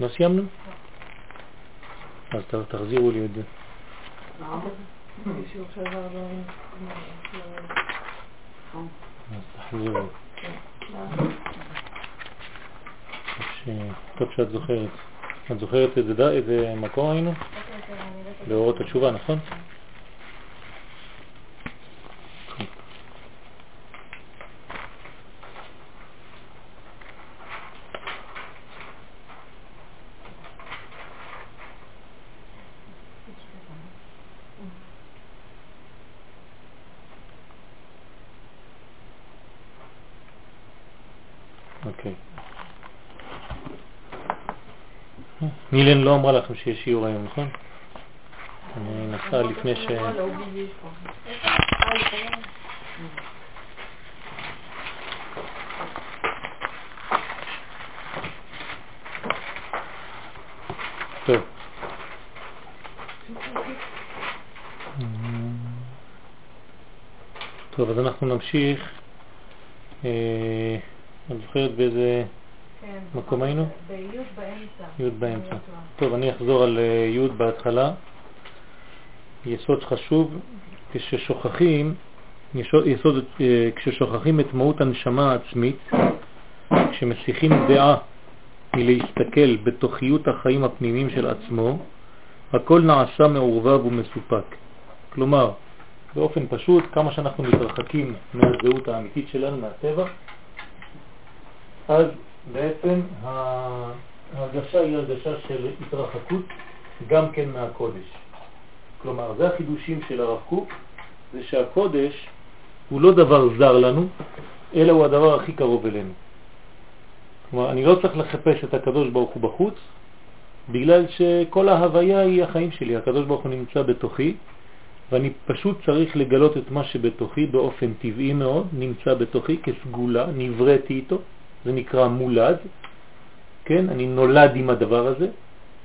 לא סיימנו? אז תחזירו לי את זה. אז תחזירו. טוב שאת זוכרת. את זוכרת איזה, מקום היינו? באורות התשובה, נכון? לא אמרה לכם שיש שיעור היום, נכון? אני נסע לפני ש... טוב. אז אנחנו נמשיך. אה, את זוכרת באיזה. מקום היינו? בי' באמצע. י' באמצע. טוב, אני אחזור על אה, י' בהתחלה. יסוד חשוב, כששוכחים, יסוד, יסוד, אה, כששוכחים את מהות הנשמה העצמית, כשמסיחים דעה מלהסתכל בתוכיות החיים הפנימיים של עצמו, הכל נעשה מעורבב ומסופק. כלומר, באופן פשוט, כמה שאנחנו מתרחקים מהזהות האמיתית שלנו, מהטבע, אז בעצם ההרגשה היא הרגשה של התרחקות גם כן מהקודש. כלומר, זה החידושים של הרב קוק, זה שהקודש הוא לא דבר זר לנו, אלא הוא הדבר הכי קרוב אלינו. כלומר, אני לא צריך לחפש את הקדוש ברוך הוא בחוץ, בגלל שכל ההוויה היא החיים שלי. הקדוש ברוך הוא נמצא בתוכי, ואני פשוט צריך לגלות את מה שבתוכי באופן טבעי מאוד, נמצא בתוכי כסגולה, נבראתי איתו, זה נקרא מולד, כן? אני נולד עם הדבר הזה,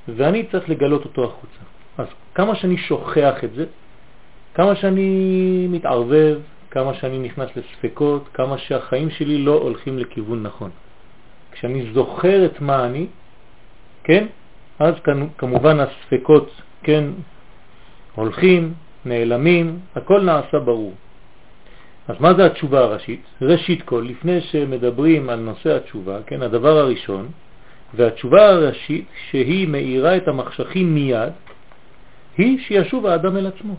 ואני צריך לגלות אותו החוצה. אז כמה שאני שוכח את זה, כמה שאני מתערבב, כמה שאני נכנס לספקות, כמה שהחיים שלי לא הולכים לכיוון נכון. כשאני זוכר את מה אני, כן? אז כמובן הספקות, כן, הולכים, נעלמים, הכל נעשה ברור. אז מה זה התשובה הראשית? ראשית כל, לפני שמדברים על נושא התשובה, כן, הדבר הראשון, והתשובה הראשית שהיא מאירה את המחשכים מיד, היא שישוב האדם אל עצמו.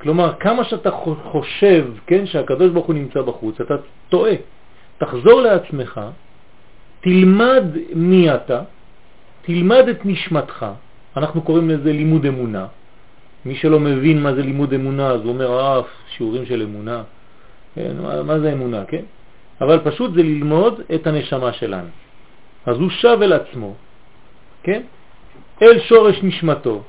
כלומר, כמה שאתה חושב, כן, שהקדוש ברוך הוא נמצא בחוץ, אתה טועה. תחזור לעצמך, תלמד מי אתה, תלמד את נשמתך, אנחנו קוראים לזה לימוד אמונה. מי שלא מבין מה זה לימוד אמונה, אז הוא אומר, אה, שיעורים של אמונה. כן, מה, מה זה אמונה, כן? אבל פשוט זה ללמוד את הנשמה שלנו. אז הוא שב אל עצמו, כן? אל שורש נשמתו.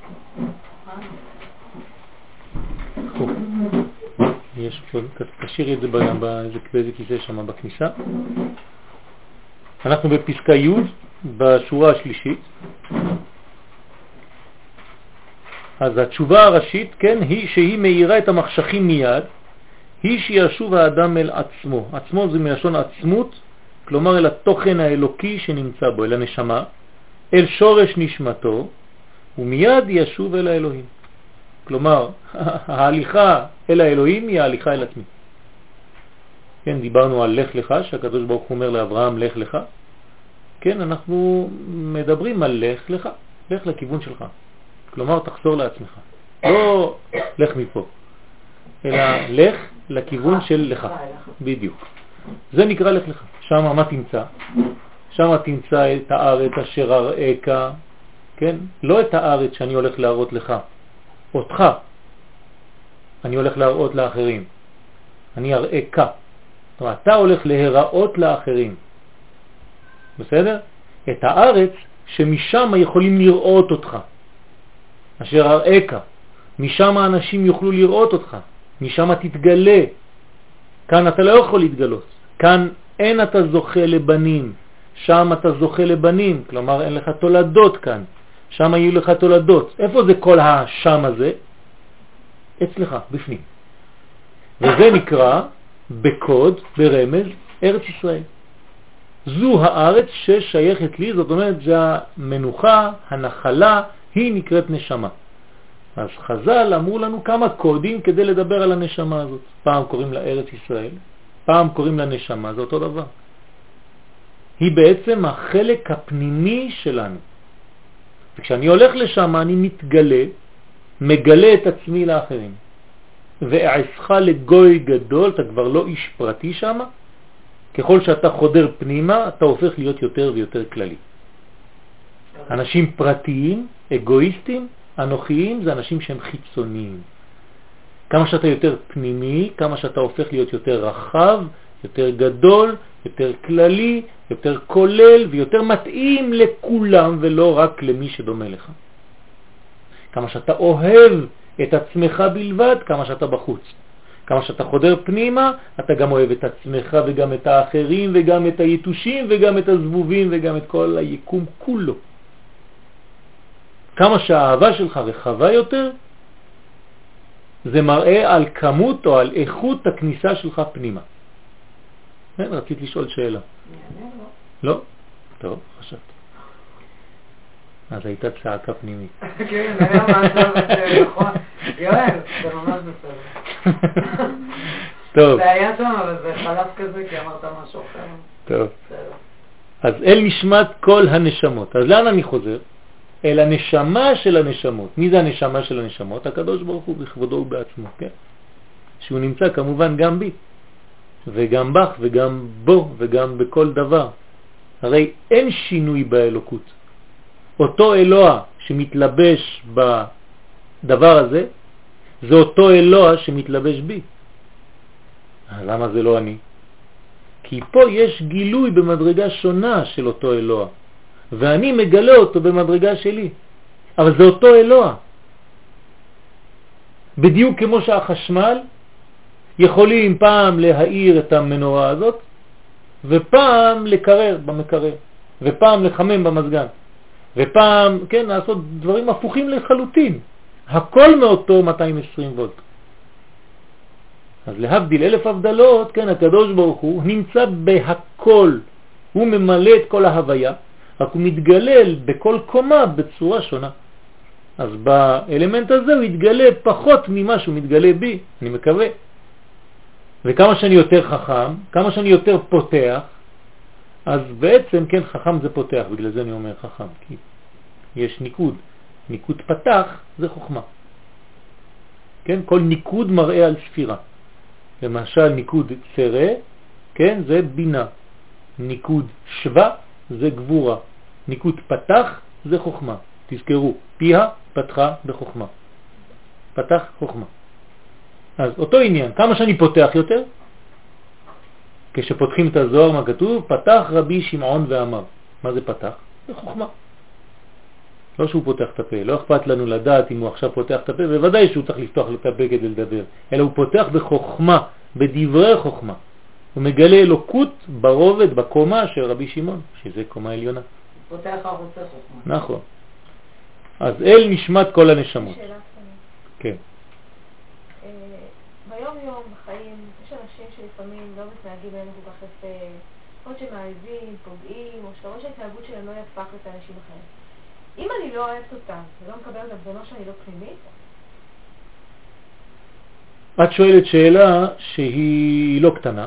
יש פה, תשאירי את זה באיזה כיסא שם בכניסה. אנחנו בפסקה י' בשורה השלישית. אז התשובה הראשית, כן, היא שהיא מאירה את המחשכים מיד, היא שישוב האדם אל עצמו. עצמו זה מלשון עצמות, כלומר אל התוכן האלוקי שנמצא בו, אל הנשמה, אל שורש נשמתו, ומיד ישוב אל האלוהים. כלומר, ההליכה אל האלוהים היא ההליכה אל עצמי. כן, דיברנו על לך לך, שהקדוש ברוך הוא אומר לאברהם לך לך. כן, אנחנו מדברים על לך לך, לך לכיוון שלך. כלומר, תחזור לעצמך. לא לך מפה, אלא לך לכיוון של לך. בדיוק. זה נקרא לך לך. שם מה תמצא? שם תמצא את הארץ אשר אראך, כן? לא את הארץ שאני הולך להראות לך, אותך אני הולך להראות לאחרים. אני אראך. זאת אומרת, אתה הולך להיראות לאחרים. בסדר? את הארץ שמשם יכולים לראות אותך. אשר אראך. משם האנשים יוכלו לראות אותך. משם תתגלה. כאן אתה לא יכול להתגלות. כאן אין אתה זוכה לבנים. שם אתה זוכה לבנים. כלומר, אין לך תולדות כאן. שם יהיו לך תולדות. איפה זה כל השם הזה? אצלך, בפנים. וזה נקרא בקוד, ברמז, ארץ ישראל. זו הארץ ששייכת לי, זאת אומרת שהמנוחה, הנחלה, היא נקראת נשמה. אז חז"ל אמרו לנו כמה קודים כדי לדבר על הנשמה הזאת. פעם קוראים לה ארץ ישראל, פעם קוראים לה נשמה, זה אותו דבר. היא בעצם החלק הפנימי שלנו. וכשאני הולך לשם אני מתגלה, מגלה את עצמי לאחרים. ואעשך לגוי גדול, אתה כבר לא איש פרטי שם, ככל שאתה חודר פנימה אתה הופך להיות יותר ויותר כללי. אנשים פרטיים, אגואיסטים, אנוכיים, זה אנשים שהם חיצוניים. כמה שאתה יותר פנימי, כמה שאתה הופך להיות יותר רחב, יותר גדול, יותר כללי, יותר כולל ויותר מתאים לכולם ולא רק למי שדומה לך. כמה שאתה אוהב את עצמך בלבד, כמה שאתה בחוץ. כמה שאתה חודר פנימה, אתה גם אוהב את עצמך וגם את האחרים וגם את היתושים וגם את הזבובים וגם את כל היקום כולו. כמה שהאהבה שלך רחבה יותר, זה מראה על כמות או על איכות הכניסה שלך פנימה. כן, רצית לשאול שאלה. לא? טוב, חשבתי. אז הייתה צעקה פנימית. כן, היה מצב נכון. יואל, זה ממש בסדר. טוב. זה היה שם, אבל זה חלף כזה, כי אמרת משהו אחר. טוב. אז אל נשמת כל הנשמות. אז לאן אני חוזר? אל הנשמה של הנשמות. מי זה הנשמה של הנשמות? הקדוש ברוך הוא בכבודו ובעצמו, כן? שהוא נמצא כמובן גם בי, וגם בך, וגם בו, וגם בכל דבר. הרי אין שינוי באלוקות. אותו אלוה שמתלבש בדבר הזה, זה אותו אלוה שמתלבש בי. למה זה לא אני? כי פה יש גילוי במדרגה שונה של אותו אלוה, ואני מגלה אותו במדרגה שלי, אבל זה אותו אלוה. בדיוק כמו שהחשמל יכולים פעם להאיר את המנורה הזאת, ופעם לקרר במקרר, ופעם לחמם במזגן, ופעם, כן, לעשות דברים הפוכים לחלוטין. הכל מאותו 220 וולט. אז להבדיל אלף הבדלות, כן, הקדוש ברוך הוא נמצא בהכל, הוא ממלא את כל ההוויה, רק הוא מתגלל בכל קומה בצורה שונה. אז באלמנט הזה הוא יתגלה פחות ממה שהוא מתגלה בי, אני מקווה. וכמה שאני יותר חכם, כמה שאני יותר פותח, אז בעצם, כן, חכם זה פותח, בגלל זה אני אומר חכם, כי יש ניקוד. ניקוד פתח זה חוכמה. כן, כל ניקוד מראה על ספירה. למשל ניקוד צרה, כן, זה בינה. ניקוד שווה זה גבורה. ניקוד פתח זה חוכמה. תזכרו, פיה פתחה בחוכמה. פתח חוכמה. אז אותו עניין, כמה שאני פותח יותר, כשפותחים את הזוהר, מה כתוב? פתח רבי שמעון ואמר. מה זה פתח? זה חוכמה. לא שהוא פותח את הפה, לא אכפת לנו לדעת אם הוא עכשיו פותח את הפה, בוודאי שהוא צריך לפתוח את הפה כדי לדבר, אלא הוא פותח בחוכמה, בדברי חוכמה. הוא מגלה אלוקות ברובד, בקומה של רבי שמעון, שזה קומה עליונה. פותח ערוצי חוכמה. נכון. אז אל נשמת כל הנשמות. שאלה קטנה. כן. אה, ביום יום, בחיים, יש אנשים שלפעמים לא מתנהגים בהם כל כך יפה, או שמעזים, פוגעים, או שאתה רואה שההתנהגות שלהם לא יפה כלפי אנשים אחרים. אם אני לא אוהבת אותם ולא מקבלת אותם, זה שאני לא פנימית? את שואלת שאלה שהיא לא קטנה,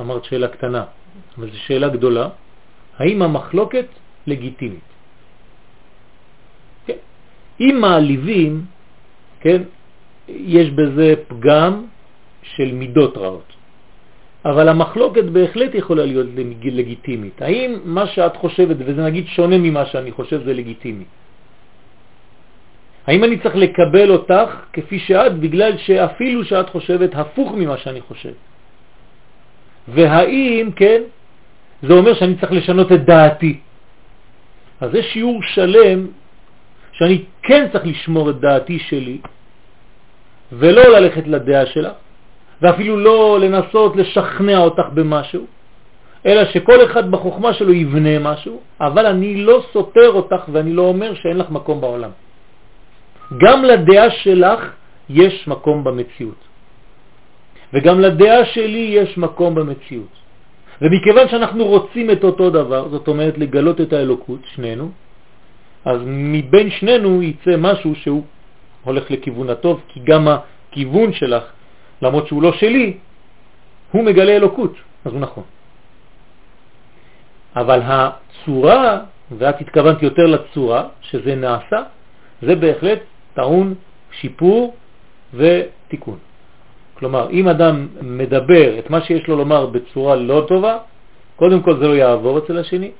אמרת שאלה קטנה, אבל זו שאלה גדולה. האם המחלוקת לגיטימית? כן. אם מעליבים, כן, יש בזה פגם של מידות רעות. אבל המחלוקת בהחלט יכולה להיות לגיטימית. האם מה שאת חושבת, וזה נגיד שונה ממה שאני חושב, זה לגיטימי? האם אני צריך לקבל אותך כפי שאת, בגלל שאפילו שאת חושבת הפוך ממה שאני חושב? והאם, כן, זה אומר שאני צריך לשנות את דעתי. אז זה שיעור שלם שאני כן צריך לשמור את דעתי שלי, ולא ללכת לדעה שלך, ואפילו לא לנסות לשכנע אותך במשהו, אלא שכל אחד בחוכמה שלו יבנה משהו, אבל אני לא סותר אותך ואני לא אומר שאין לך מקום בעולם. גם לדעה שלך יש מקום במציאות. וגם לדעה שלי יש מקום במציאות. ומכיוון שאנחנו רוצים את אותו דבר, זאת אומרת לגלות את האלוקות, שנינו, אז מבין שנינו יצא משהו שהוא הולך לכיוון הטוב, כי גם הכיוון שלך, למרות שהוא לא שלי, הוא מגלה אלוקות, אז הוא נכון. אבל הצורה, ואת התכוונת יותר לצורה שזה נעשה, זה בהחלט טעון שיפור ותיקון. כלומר, אם אדם מדבר את מה שיש לו לומר בצורה לא טובה, קודם כל זה לא יעבור אצל השני,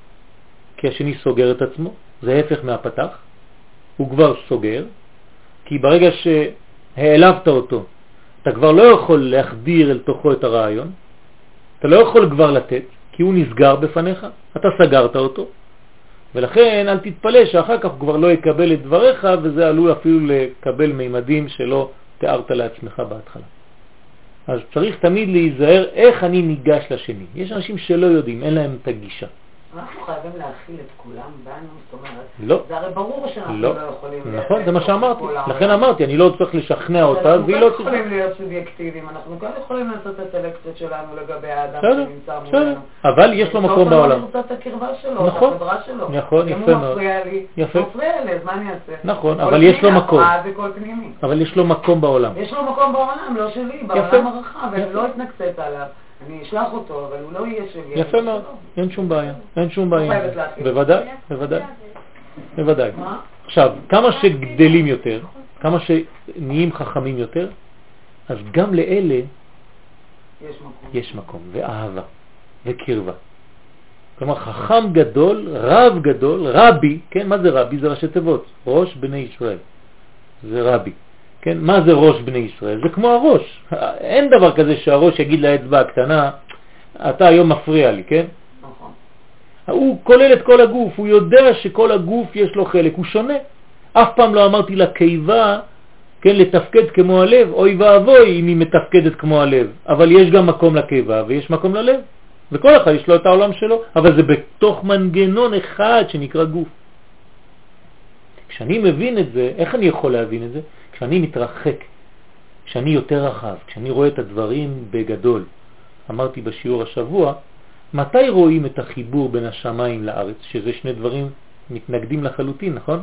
כי השני סוגר את עצמו, זה ההפך מהפתח, הוא כבר סוגר, כי ברגע שהעלבת אותו, אתה כבר לא יכול להחדיר אל תוכו את הרעיון, אתה לא יכול כבר לתת, כי הוא נסגר בפניך, אתה סגרת אותו, ולכן אל תתפלא שאחר כך הוא כבר לא יקבל את דבריך, וזה עלול אפילו לקבל מימדים שלא תיארת לעצמך בהתחלה. אז צריך תמיד להיזהר איך אני ניגש לשני. יש אנשים שלא יודעים, אין להם את הגישה. אנחנו חייבים להכיל את כולם בנו, זאת אומרת, לא. זה הרי ברור שאנחנו לא. לא יכולים... נכון, זה מה שאמרתי. לכן אמרתי, אני לא צריך לשכנע אותה, אנחנו והיא כן לא צריכה... יכולים להיות סובייקטיביים, אנחנו כן יכולים לעשות את הסלקציות שלנו לגבי האדם בסדר, שנמצא בסדר. מולנו. אבל יש לו מקום בעולם. אני רוצה את הקרבה שלו, את נכון. החברה שלו. נכון, אם יפה הוא מאוד. מפריע לי, יפה. הוא מפריע לי, אז מה אני אעשה? נכון, אבל יש לו מקום. אבל יש לו מקום בעולם. יש לו מקום בעולם, לא שלי. בעולם הרחב. אני לא אתנקצת עליו. אני אשלח אותו, אבל הוא לא יהיה שלי. יפה מאוד. אין שום בעיה, אין שום בעיה. בוודאי, בוודאי, בוודאי. עכשיו, כמה שגדלים יותר, כמה שנהיים חכמים יותר, אז גם לאלה יש מקום. יש מקום, ואהבה, וקרבה. כלומר, חכם גדול, רב גדול, רבי, כן, מה זה רבי? זה ראשי תיבות, ראש בני ישראל. זה רבי. כן, מה זה ראש בני ישראל? זה כמו הראש. אין דבר כזה שהראש יגיד לאצבע הקטנה, אתה היום מפריע לי, כן? נכון. הוא כולל את כל הגוף, הוא יודע שכל הגוף יש לו חלק, הוא שונה. אף פעם לא אמרתי לקיבה, כן, לתפקד כמו הלב, אוי ואבוי אם היא מתפקדת כמו הלב, אבל יש גם מקום לקיבה ויש מקום ללב, וכל אחד יש לו את העולם שלו, אבל זה בתוך מנגנון אחד שנקרא גוף. כשאני מבין את זה, איך אני יכול להבין את זה? כשאני מתרחק, כשאני יותר רחב, כשאני רואה את הדברים בגדול. אמרתי בשיעור השבוע, מתי רואים את החיבור בין השמיים לארץ, שזה שני דברים מתנגדים לחלוטין, נכון?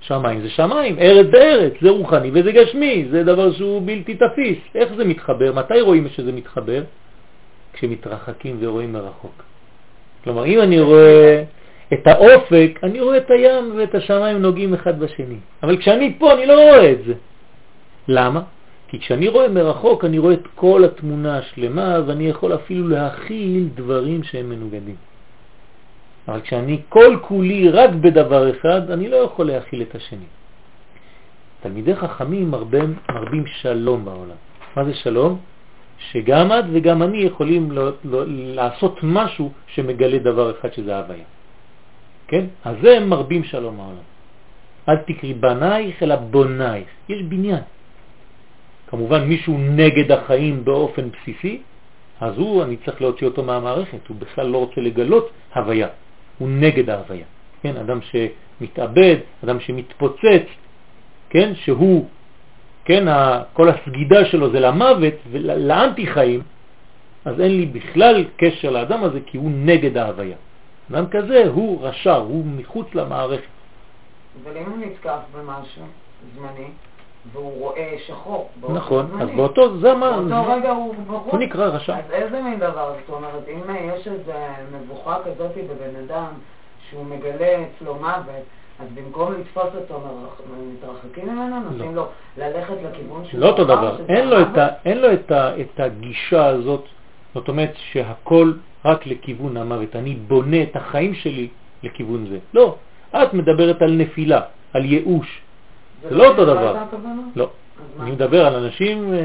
שמיים זה שמיים, ארץ זה ארץ, זה רוחני וזה גשמי, זה דבר שהוא בלתי תפיס. איך זה מתחבר? מתי רואים שזה מתחבר? כשמתרחקים ורואים מרחוק. כלומר, אם אני רואה את האופק, אני רואה את הים ואת השמיים נוגעים אחד בשני. אבל כשאני פה אני לא רואה את זה. למה? כי כשאני רואה מרחוק אני רואה את כל התמונה השלמה ואני יכול אפילו להכיל דברים שהם מנוגדים. אבל כשאני כל כולי רק בדבר אחד, אני לא יכול להכיל את השני. תלמידי חכמים מרבים, מרבים שלום בעולם. מה זה שלום? שגם את וגם אני יכולים לא, לא, לעשות משהו שמגלה דבר אחד שזה הוויה. כן? אז זה מרבים שלום העולם. אל תקרי בנייך אלא בונייך. יש בניין. כמובן מישהו נגד החיים באופן בסיסי, אז הוא, אני צריך להוציא אותו מהמערכת, הוא בכלל לא רוצה לגלות הוויה, הוא נגד ההוויה. כן, אדם שמתאבד, אדם שמתפוצץ, כן, שהוא, כן, כל הסגידה שלו זה למוות ולאנטי חיים, אז אין לי בכלל קשר לאדם הזה כי הוא נגד ההוויה. אדם כזה הוא רשע, הוא מחוץ למערכת. אבל אם הוא נתקף במשהו זמני, והוא רואה שחור, נכון, זמני, אז באותו זמן, באותו רגע הוא בחוץ. הוא נקרא רשע. אז איזה מין דבר? זאת אומרת, אם יש איזו מבוכה כזאת בבן אדם, שהוא מגלה אצלו מוות, אז במקום לתפוס אותו, מתרחקים ממנו, נותנים לו ללכת לכיוון שהוא לא אותו דבר, אין לו, את, המוות? ה, אין לו את, ה, את הגישה הזאת, זאת אומרת שהכל רק לכיוון המוות, אני בונה את החיים שלי לכיוון זה. לא, את מדברת על נפילה, על ייאוש, זה לא אותו דבר. לא. אני מדבר על אנשים אה,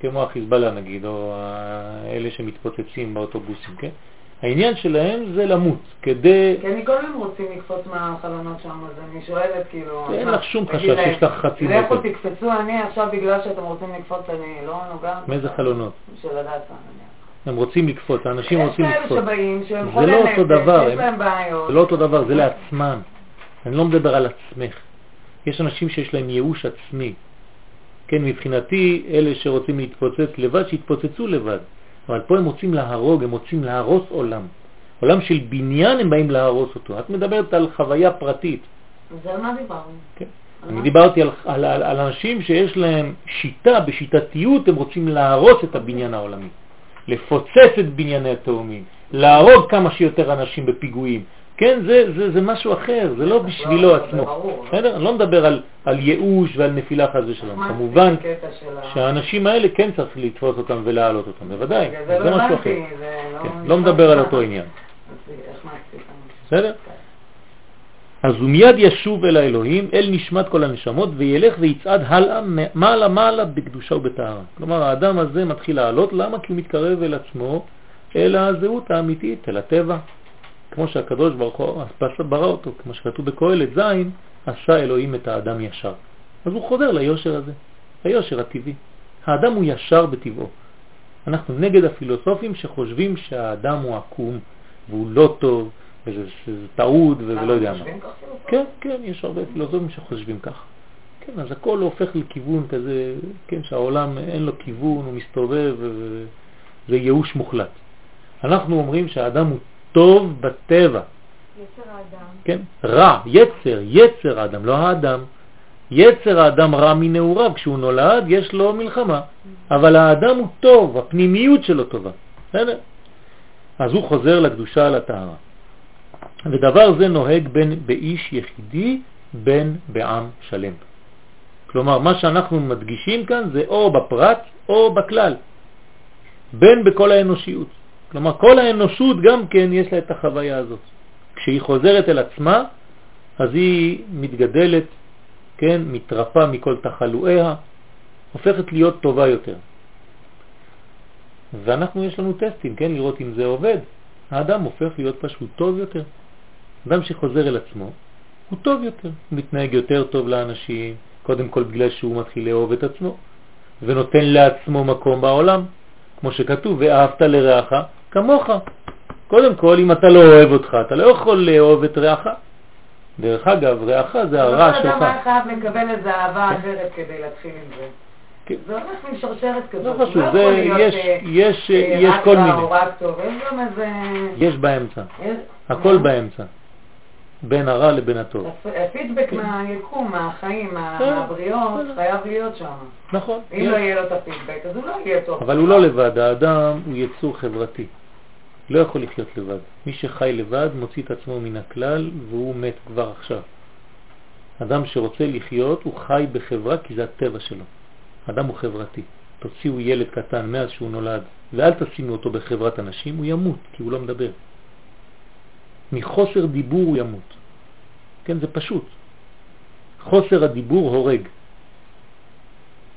כמו החיזבאללה נגיד, או ה- אלה שמתפוצצים באוטובוסים, כן? העניין שלהם זה למות, כדי... כי אני כל הזמן רוצים לקפוץ מהחלונות שם, אז אני שואלת כאילו... אין לך שום חשש, יש לך חצי לכו מטר. תקפצו, אני עכשיו בגלל שאתם רוצים לקפוץ, אני לא נוגעת. מאיזה חלונות? של הדסה, נניח. הם רוצים לקפוץ, האנשים רוצים לקפוץ. זה לא אותו דבר. זה לא אותו דבר, זה לעצמם. אני לא מדבר על עצמך. יש אנשים שיש להם ייאוש עצמי. כן, מבחינתי, אלה שרוצים להתפוצץ לבד, שיתפוצצו לבד. אבל פה הם רוצים להרוג, הם רוצים להרוס עולם. עולם של בניין הם באים להרוס אותו. את מדברת על חוויה פרטית. אז על מה דיברנו? כן. אני דיברתי על, על, על, על אנשים שיש להם שיטה, בשיטתיות הם רוצים להרוס את הבניין העולמי, לפוצץ את בנייני התאומים, להרוג כמה שיותר אנשים בפיגועים. כן, זה, זה, זה משהו אחר, זה לא בשבילו עצמו. בסדר? אני לא מדבר על, על ייאוש ועל נפילה חס ושלום. כמובן שהאנשים האלה כן צריך לתפוס אותם ולהעלות אותם, בוודאי, זה לא משהו אחר. זה כן, לא... לא מדבר על אותו עניין. בסדר? אז הוא מיד ישוב אל האלוהים, אל נשמת כל הנשמות, וילך ויצעד הלאה, מעלה מעלה בקדושה ובטהרה. כלומר, האדם הזה מתחיל לעלות, למה? כי הוא מתקרב אל עצמו, אל הזהות האמיתית, אל הטבע. כמו שהקדוש ברוך הוא ברא אותו, כמו שכתוב בקהלת זין, עשה אלוהים את האדם ישר. אז הוא חוזר ליושר הזה, ליושר הטבעי. האדם הוא ישר בטבעו. אנחנו נגד הפילוסופים שחושבים שהאדם הוא עקום והוא לא טוב וזה שזה טעות ולא יודע מה. ככה? כן, כן, יש הרבה פילוסופים שחושבים כך. כן, אז הכל הופך לכיוון כזה, כן, שהעולם אין לו כיוון, הוא מסתובב וזה ייאוש מוחלט. אנחנו אומרים שהאדם הוא טוב בטבע, יצר האדם. כן, רע, יצר, יצר האדם, לא האדם. יצר האדם רע מנעוריו, כשהוא נולד יש לו מלחמה, אבל האדם הוא טוב, הפנימיות שלו טובה, בסדר? אז הוא חוזר לקדושה, לטהרה. ודבר זה נוהג בין באיש יחידי, בין בעם שלם. כלומר, מה שאנחנו מדגישים כאן זה או בפרט או בכלל, בין בכל האנושיות. כלומר, כל האנושות גם כן יש לה את החוויה הזאת. כשהיא חוזרת אל עצמה, אז היא מתגדלת, כן, מתרפה מכל תחלואיה, הופכת להיות טובה יותר. ואנחנו, יש לנו טסטים, כן, לראות אם זה עובד. האדם הופך להיות פשוט טוב יותר. אדם שחוזר אל עצמו, הוא טוב יותר, הוא מתנהג יותר טוב לאנשים, קודם כל בגלל שהוא מתחיל לאהוב את עצמו, ונותן לעצמו מקום בעולם, כמו שכתוב, ואהבת לרעך כמוך. קודם כל, אם אתה לא אוהב אותך, אתה לא יכול לאהוב את רעך. דרך אגב, רעך זה הרע כל אדם שלך. היה חייב לקבל איזו אהבה אחרת כדי להתחיל עם זה. כן. זה הולך עם שרשרת כזאת. לא הוא חשוב, זה, יש, אה, יש, אה, יש רק כל רע מיני, או רק טוב, יש גם איזה... יש באמצע, הכל מה? באמצע, בין הרע לבין הטוב. הפ- הפידבק מהיקום, מהחיים, מה- כן, מהבריאות, בסדר. חייב להיות שם. נכון, אם. לא יהיה לו את הפידבק, אז הוא לא יהיה טוב. אבל הוא לא לבד, האדם הוא יצור חברתי. לא יכול לחיות לבד. מי שחי לבד מוציא את עצמו מן הכלל והוא מת כבר עכשיו. אדם שרוצה לחיות הוא חי בחברה כי זה הטבע שלו. אדם הוא חברתי. תוציאו ילד קטן מאז שהוא נולד ואל תשימו אותו בחברת אנשים, הוא ימות כי הוא לא מדבר. מחוסר דיבור הוא ימות. כן, זה פשוט. חוסר הדיבור הורג.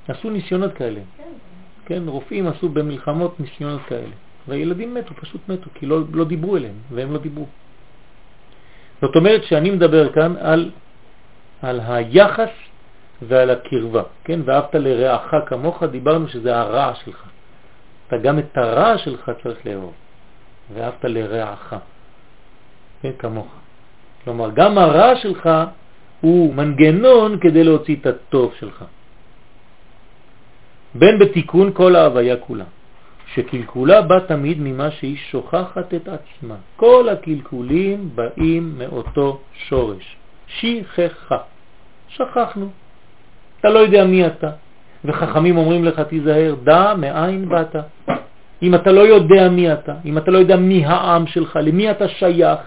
עשו ניסיונות כאלה. כן, רופאים עשו במלחמות ניסיונות כאלה. והילדים מתו, פשוט מתו, כי לא, לא דיברו אליהם, והם לא דיברו. זאת אומרת שאני מדבר כאן על, על היחס ועל הקרבה, כן? ואהבת לרעך כמוך, דיברנו שזה הרע שלך. אתה גם את הרע שלך צריך לאהוב. ואהבת לרעך, כן, כמוך. כלומר, גם הרע שלך הוא מנגנון כדי להוציא את הטוב שלך. בין בתיקון כל ההוויה כולה, שקלקולה בא תמיד ממה שהיא שוכחת את עצמה. כל הקלקולים באים מאותו שורש, שכחה. שכחנו. אתה לא יודע מי אתה. וחכמים אומרים לך, תיזהר, דע מאין באת. אם אתה לא יודע מי אתה, אם אתה לא יודע מי העם שלך, למי אתה שייך,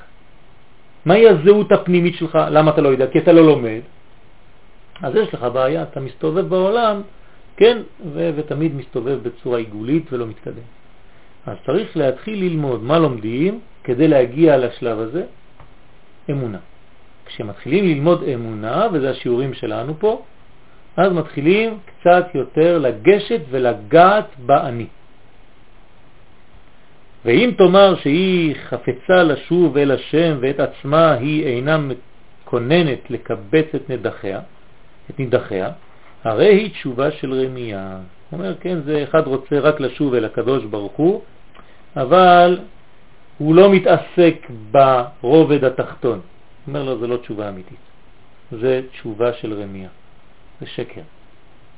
מהי הזהות הפנימית שלך, למה אתה לא יודע? כי אתה לא לומד. אז יש לך בעיה, אתה מסתובב בעולם, כן, ו- ותמיד מסתובב בצורה עיגולית ולא מתקדם. אז צריך להתחיל ללמוד מה לומדים כדי להגיע לשלב הזה, אמונה. כשמתחילים ללמוד אמונה, וזה השיעורים שלנו פה, אז מתחילים קצת יותר לגשת ולגעת באני. ואם תאמר שהיא חפצה לשוב אל השם ואת עצמה היא אינה מקוננת לקבץ את נדחיה, את נידחיה, הרי היא תשובה של רמייה. הוא אומר, כן, זה אחד רוצה רק לשוב אל הקדוש ברוך הוא, אבל הוא לא מתעסק ברובד התחתון. הוא אומר לו, זה לא תשובה אמיתית, זה תשובה של רמייה, זה שקר.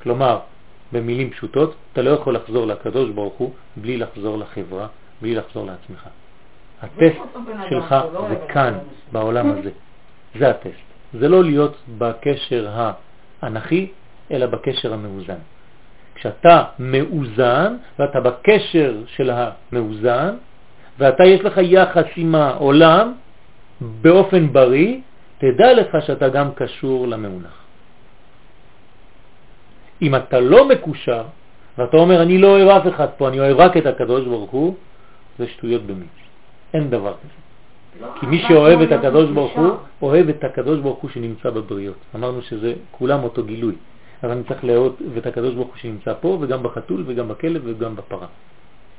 כלומר, במילים פשוטות, אתה לא יכול לחזור לקדוש ברוך הוא בלי לחזור לחברה, בלי לחזור לעצמך. הטסט שלך זה כאן, בעולם הזה. זה הטסט. זה לא להיות בקשר האנכי, אלא בקשר המאוזן. כשאתה מאוזן, ואתה בקשר של המאוזן, ואתה יש לך יחס עם העולם באופן בריא, תדע לך שאתה גם קשור למאונח. אם אתה לא מקושר, ואתה אומר, אני לא אוהב אף אחד פה, אני אוהב רק את הקדוש ברוך הוא, זה שטויות במיץ. אין דבר כזה. לא, כי מי שאוהב את לא הקדוש ברוך הוא. אוהב את הקדוש ברוך הוא שנמצא בבריות. אמרנו שזה כולם אותו גילוי. אבל אני צריך לאהוב את הקדוש ברוך הוא שנמצא פה, וגם בחתול, וגם בכלב, וגם בפרה.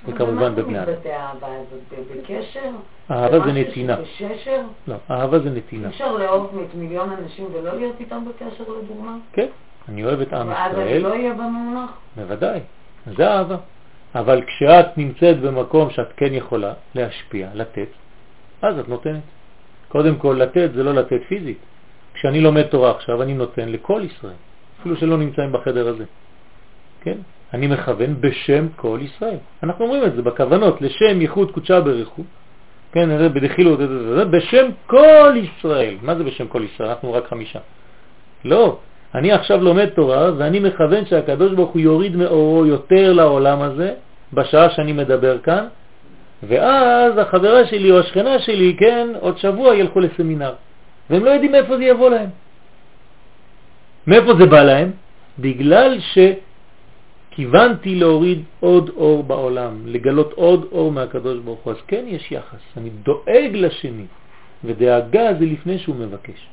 וכמובן בבני אדם. האהבה הזאת? בקשר? אהבה זה נתינה. שבששר? לא, אהבה זה נתינה. אפשר לאהוב את מיליון אנשים ולא להיות איתם בקשר לדוגמה? כן, אני אוהב את עם ואז ישראל, לא אהיה במונח? בוודאי, זה אהבה. אבל כשאת נמצאת במקום שאת כן יכולה להשפיע, לתת, אז את נותנת. קודם כל, לתת זה לא לתת פיזית. כשאני לומד תורה עכשיו, אני נותן לכל ישראל, אפילו שלא נמצאים בחדר הזה. כן? אני מכוון בשם כל ישראל. אנחנו אומרים את זה בכוונות, לשם ייחוד קודשה ברכו. כן, זה בדחילו, זה, זה, זה, בשם כל ישראל. מה זה בשם כל ישראל? אנחנו רק חמישה. לא, אני עכשיו לומד תורה ואני מכוון שהקדוש ברוך הוא יוריד מאורו יותר לעולם הזה בשעה שאני מדבר כאן, ואז החברה שלי או השכנה שלי, כן, עוד שבוע ילכו לסמינר, והם לא יודעים מאיפה זה יבוא להם. מאיפה זה בא להם? בגלל שכיוונתי להוריד עוד אור בעולם, לגלות עוד אור מהקדוש ברוך הוא. אז כן יש יחס, אני דואג לשני, ודאגה זה לפני שהוא מבקש.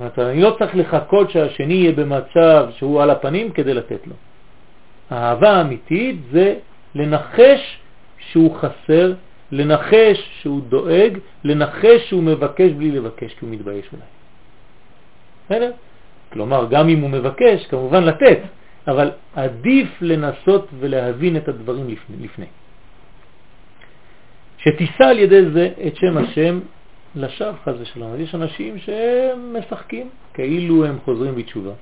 אומרת, אני לא צריך לחכות שהשני יהיה במצב שהוא על הפנים כדי לתת לו. האהבה האמיתית זה לנחש שהוא חסר, לנחש שהוא דואג, לנחש שהוא מבקש בלי לבקש כי הוא מתבייש אולי. בסדר? כלומר, גם אם הוא מבקש, כמובן לתת, אבל עדיף לנסות ולהבין את הדברים. לפני. שתישא על ידי זה את שם השם לשווא חס ושלום. אז יש אנשים שהם משחקים כאילו הם חוזרים בתשובה.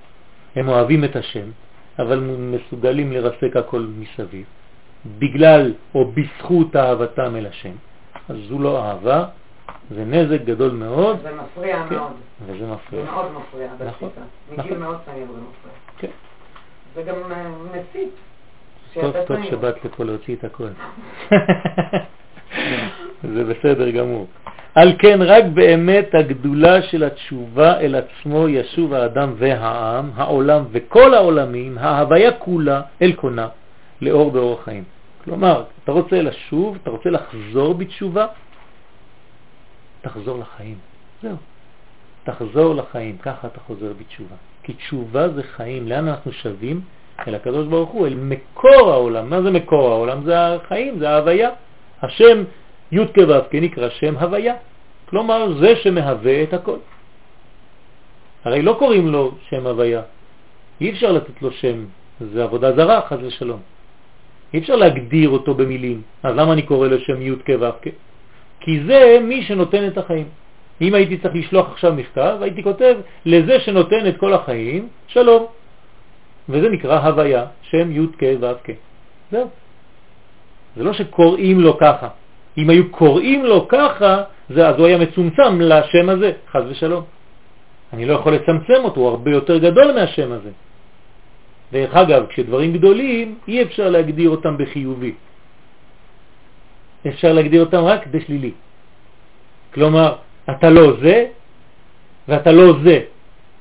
הם אוהבים את השם, אבל מסוגלים לרסק הכל מסביב, בגלל או בזכות אהבתם אל השם. אז זו לא אהבה, זה נזק גדול מאוד. זה מפריע כן, מאוד. וזה מפריע. זה מאוד מפריע נכון. נכון. מגיל מאוד צעיר זה מפריע. כן. זה גם אה, מסית. טוב טוב. שבאת לפה להוציא את הכל. זה בסדר גמור. על כן רק באמת הגדולה של התשובה אל עצמו ישוב האדם והעם, העולם וכל העולמים, ההוויה כולה אל קונה, לאור באור החיים. כלומר, אתה רוצה לשוב, אתה רוצה לחזור בתשובה, תחזור לחיים. זהו. תחזור לחיים, ככה אתה חוזר בתשובה. כי תשובה זה חיים. לאן אנחנו שווים? אל הקדוש ברוך הוא, אל מקור העולם. מה זה מקור העולם? זה החיים, זה ההוויה. השם י' כו' נקרא שם הוויה. כלומר, זה שמהווה את הכל. הרי לא קוראים לו שם הוויה. אי אפשר לתת לו שם, זה עבודה זרה, חז ושלום. אי אפשר להגדיר אותו במילים. אז למה אני קורא לו שם י' כו' כי זה מי שנותן את החיים. אם הייתי צריך לשלוח עכשיו מכתב, הייתי כותב לזה שנותן את כל החיים, שלום. וזה נקרא הוויה, שם י' כ' כ'. זהו. זה לא שקוראים לו ככה. אם היו קוראים לו ככה, זה, אז הוא היה מצומצם לשם הזה, חז ושלום. אני לא יכול לצמצם אותו, הוא הרבה יותר גדול מהשם הזה. דרך אגב, כשדברים גדולים, אי אפשר להגדיר אותם בחיובי. אפשר להגדיר אותם רק בשלילי. כלומר, אתה לא זה, ואתה לא זה,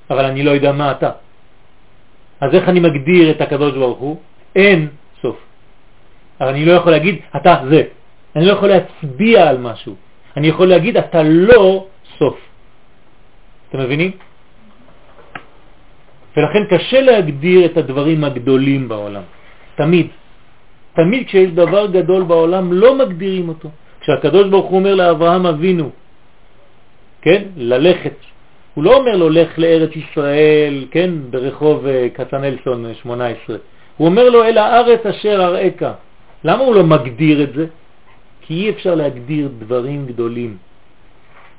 אבל אני לא יודע מה אתה. אז איך אני מגדיר את הקדוש ברוך הוא? אין סוף. אבל אני לא יכול להגיד, אתה זה. אני לא יכול להצביע על משהו. אני יכול להגיד, אתה לא סוף. אתם מבינים? ולכן קשה להגדיר את הדברים הגדולים בעולם. תמיד. תמיד כשיש דבר גדול בעולם לא מגדירים אותו. כשהקדוש ברוך הוא אומר לאברהם אבינו, כן, ללכת, הוא לא אומר לו לך לארץ ישראל, כן, ברחוב אה, כצנלסון 18, הוא אומר לו אל הארץ אשר אראך. למה הוא לא מגדיר את זה? כי אי אפשר להגדיר דברים גדולים.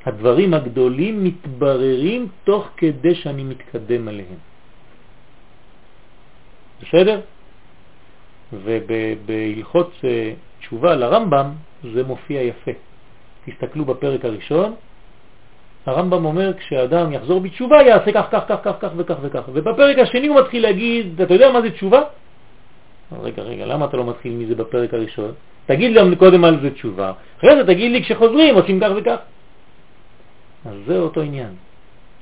הדברים הגדולים מתבררים תוך כדי שאני מתקדם עליהם. בסדר? ובהלכות אה, תשובה לרמב"ם זה מופיע יפה. תסתכלו בפרק הראשון, הרמב"ם אומר כשאדם יחזור בתשובה יעשה כך, כך, כך, כך, כך וכך וכך. ובפרק השני הוא מתחיל להגיד, אתה יודע מה זה תשובה? רגע, רגע, למה אתה לא מתחיל מזה בפרק הראשון? תגיד לי קודם על זה תשובה, אחרי זה תגיד לי כשחוזרים עושים כך וכך. אז זה אותו עניין.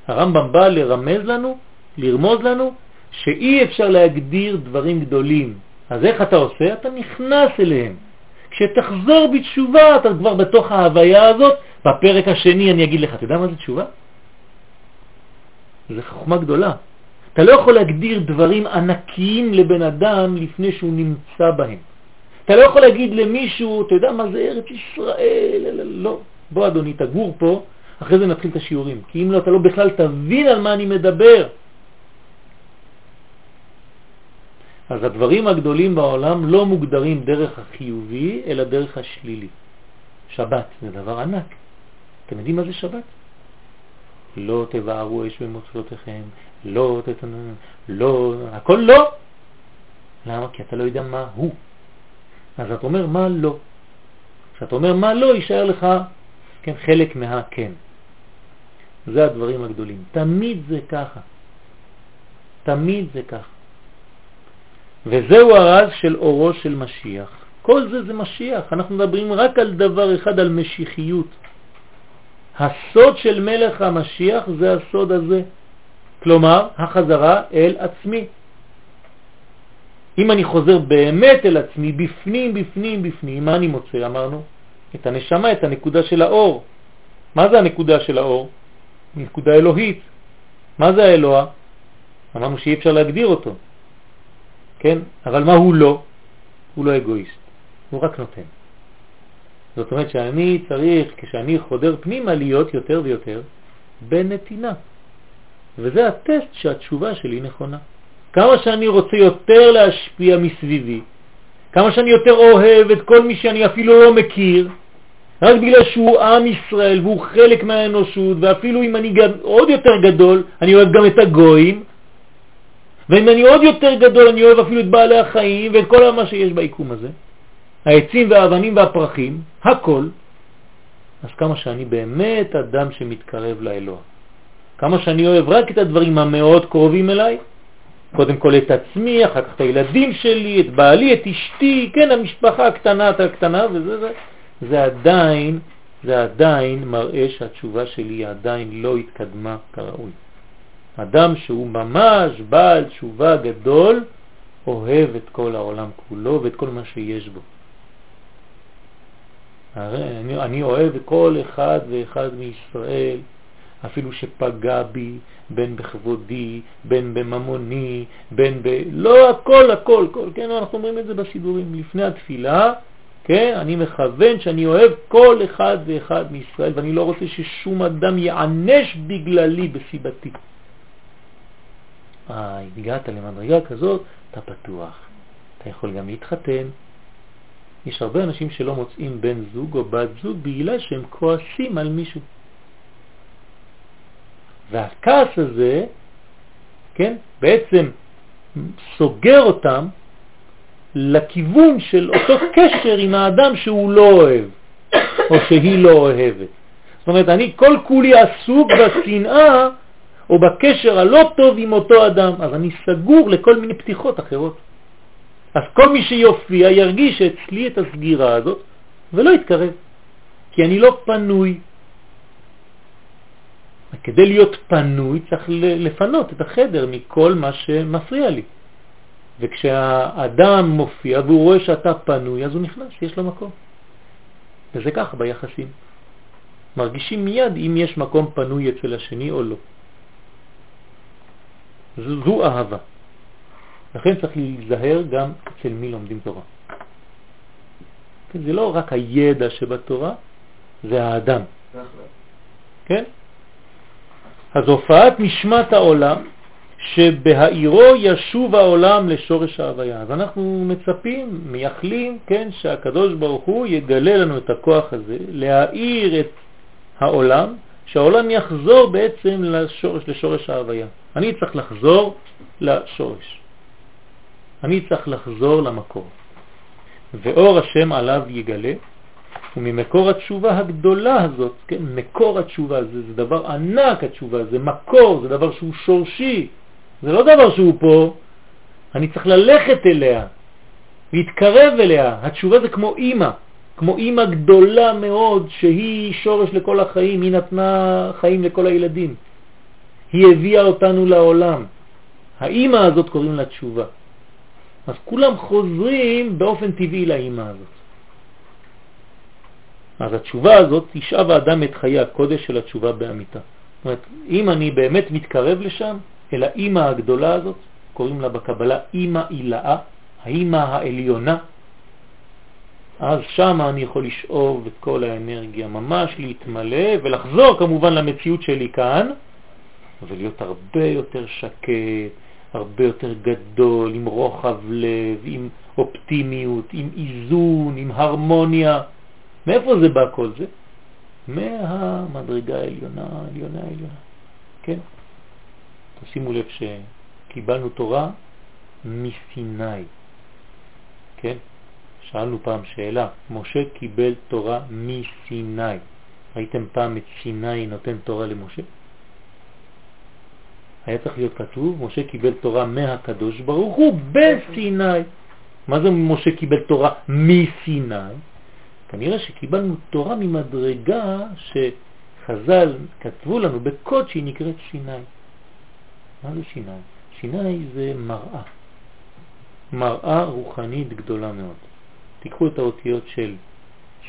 הרמב"ם בא לרמז לנו, לרמוז לנו, שאי אפשר להגדיר דברים גדולים. אז איך אתה עושה? אתה נכנס אליהם. כשתחזור בתשובה, אתה כבר בתוך ההוויה הזאת. בפרק השני אני אגיד לך, אתה יודע מה זה תשובה? זה חוכמה גדולה. אתה לא יכול להגדיר דברים ענקיים לבן אדם לפני שהוא נמצא בהם. אתה לא יכול להגיד למישהו, אתה יודע מה זה ארץ ישראל, לא. בוא אדוני, תגור פה, אחרי זה נתחיל את השיעורים. כי אם לא, אתה לא בכלל תבין על מה אני מדבר. אז הדברים הגדולים בעולם לא מוגדרים דרך החיובי, אלא דרך השלילי. שבת זה דבר ענק. אתם יודעים מה זה שבת? לא תבערו אש במוצאותיכם, לא תתנן, לא, הכל לא. למה? כי אתה לא יודע מה הוא. אז אתה אומר מה לא. כשאתה אומר מה לא, יישאר לך כן, חלק מהכן. זה הדברים הגדולים. תמיד זה ככה. תמיד זה ככה. וזהו הרז של אורו של משיח. כל זה זה משיח. אנחנו מדברים רק על דבר אחד, על משיחיות. הסוד של מלך המשיח זה הסוד הזה. כלומר, החזרה אל עצמי. אם אני חוזר באמת אל עצמי, בפנים, בפנים, בפנים, מה אני מוצא? אמרנו, את הנשמה, את הנקודה של האור. מה זה הנקודה של האור? נקודה אלוהית. מה זה האלוה? אמרנו שאי אפשר להגדיר אותו. כן? אבל מה הוא לא? הוא לא אגואיסט, הוא רק נותן. זאת אומרת שאני צריך, כשאני חודר פנימה, להיות יותר ויותר בנתינה. וזה הטסט שהתשובה שלי נכונה. כמה שאני רוצה יותר להשפיע מסביבי, כמה שאני יותר אוהב את כל מי שאני אפילו לא מכיר, רק בגלל שהוא עם ישראל והוא חלק מהאנושות, ואפילו אם אני עוד יותר גדול, אני אוהב גם את הגויים, ואם אני עוד יותר גדול, אני אוהב אפילו את בעלי החיים ואת כל מה שיש ביקום הזה, העצים והאבנים והפרחים, הכל, אז כמה שאני באמת אדם שמתקרב לאלוה. כמה שאני אוהב רק את הדברים המאוד קרובים אליי, קודם כל את עצמי, אחר כך את הילדים שלי, את בעלי, את אשתי, כן, המשפחה הקטנה, את הקטנה, וזה זה, זה עדיין, זה עדיין מראה שהתשובה שלי עדיין לא התקדמה כראוי. אדם שהוא ממש בעל תשובה גדול, אוהב את כל העולם כולו ואת כל מה שיש בו. הרי אני, אני אוהב כל אחד ואחד מישראל, אפילו שפגע בי, בין בכבודי, בין בממוני, בין ב... לא הכל, הכל, הכל, כן, אנחנו אומרים את זה בסידורים. לפני התפילה, כן, אני מכוון שאני אוהב כל אחד ואחד מישראל, ואני לא רוצה ששום אדם יענש בגללי בסיבתי. אה, הגעת למדרגה כזאת, אתה פתוח. אתה יכול גם להתחתן. יש הרבה אנשים שלא מוצאים בן זוג או בת זוג בגלל שהם כועסים על מישהו. והכעס הזה, כן, בעצם סוגר אותם לכיוון של אותו קשר עם האדם שהוא לא אוהב, או שהיא לא אוהבת. זאת אומרת, אני כל כולי עסוק בשנאה או בקשר הלא טוב עם אותו אדם, אז אני סגור לכל מיני פתיחות אחרות. אז כל מי שיופיע ירגיש אצלי את הסגירה הזאת ולא יתקרב, כי אני לא פנוי. כדי להיות פנוי צריך לפנות את החדר מכל מה שמפריע לי. וכשהאדם מופיע והוא רואה שאתה פנוי, אז הוא נכנס, יש לו מקום. וזה ככה ביחסים. מרגישים מיד אם יש מקום פנוי אצל השני או לא. זו אהבה. לכן צריך להיזהר גם אצל מי לומדים תורה. כן, זה לא רק הידע שבתורה, זה האדם. כן? אז הופעת נשמת העולם, שבהעירו ישוב העולם לשורש ההוויה. אז אנחנו מצפים, מייחלים, כן, שהקדוש ברוך הוא יגלה לנו את הכוח הזה, להעיר את העולם, שהעולם יחזור בעצם לשורש, לשורש ההוויה. אני צריך לחזור לשורש. אני צריך לחזור למקור. ואור השם עליו יגלה, וממקור התשובה הגדולה הזאת, כן, מקור התשובה, זה, זה דבר ענק התשובה, זה מקור, זה דבר שהוא שורשי, זה לא דבר שהוא פה, אני צריך ללכת אליה, להתקרב אליה. התשובה זה כמו אימא, כמו אימא גדולה מאוד שהיא שורש לכל החיים, היא נתנה חיים לכל הילדים. היא הביאה אותנו לעולם. האימא הזאת קוראים לה תשובה. אז כולם חוזרים באופן טבעי לאימא הזאת. אז התשובה הזאת תשאב האדם את חיי הקודש של התשובה באמיתה. זאת אומרת, אם אני באמת מתקרב לשם, אל האימא הגדולה הזאת, קוראים לה בקבלה אימא אילאה, האימא העליונה, אז שם אני יכול לשאוב את כל האנרגיה, ממש להתמלא ולחזור כמובן למציאות שלי כאן, ולהיות הרבה יותר שקט, הרבה יותר גדול, עם רוחב לב, עם אופטימיות, עם איזון, עם הרמוניה. מאיפה זה בא כל זה? מהמדרגה העליונה, העליונה, העליונה. כן? תשימו לב שקיבלנו תורה מסיני. כן? שאלנו פעם שאלה, משה קיבל תורה מסיני. ראיתם פעם את סיני נותן תורה למשה? היה צריך להיות כתוב, משה קיבל תורה מהקדוש ברוך הוא בסיני. מה זה משה קיבל תורה מסיני? כנראה שקיבלנו תורה ממדרגה שחז"ל כתבו לנו בקוד שהיא נקראת סיני. מה זה סיני? סיני זה מראה. מראה רוחנית גדולה מאוד. תיקחו את האותיות של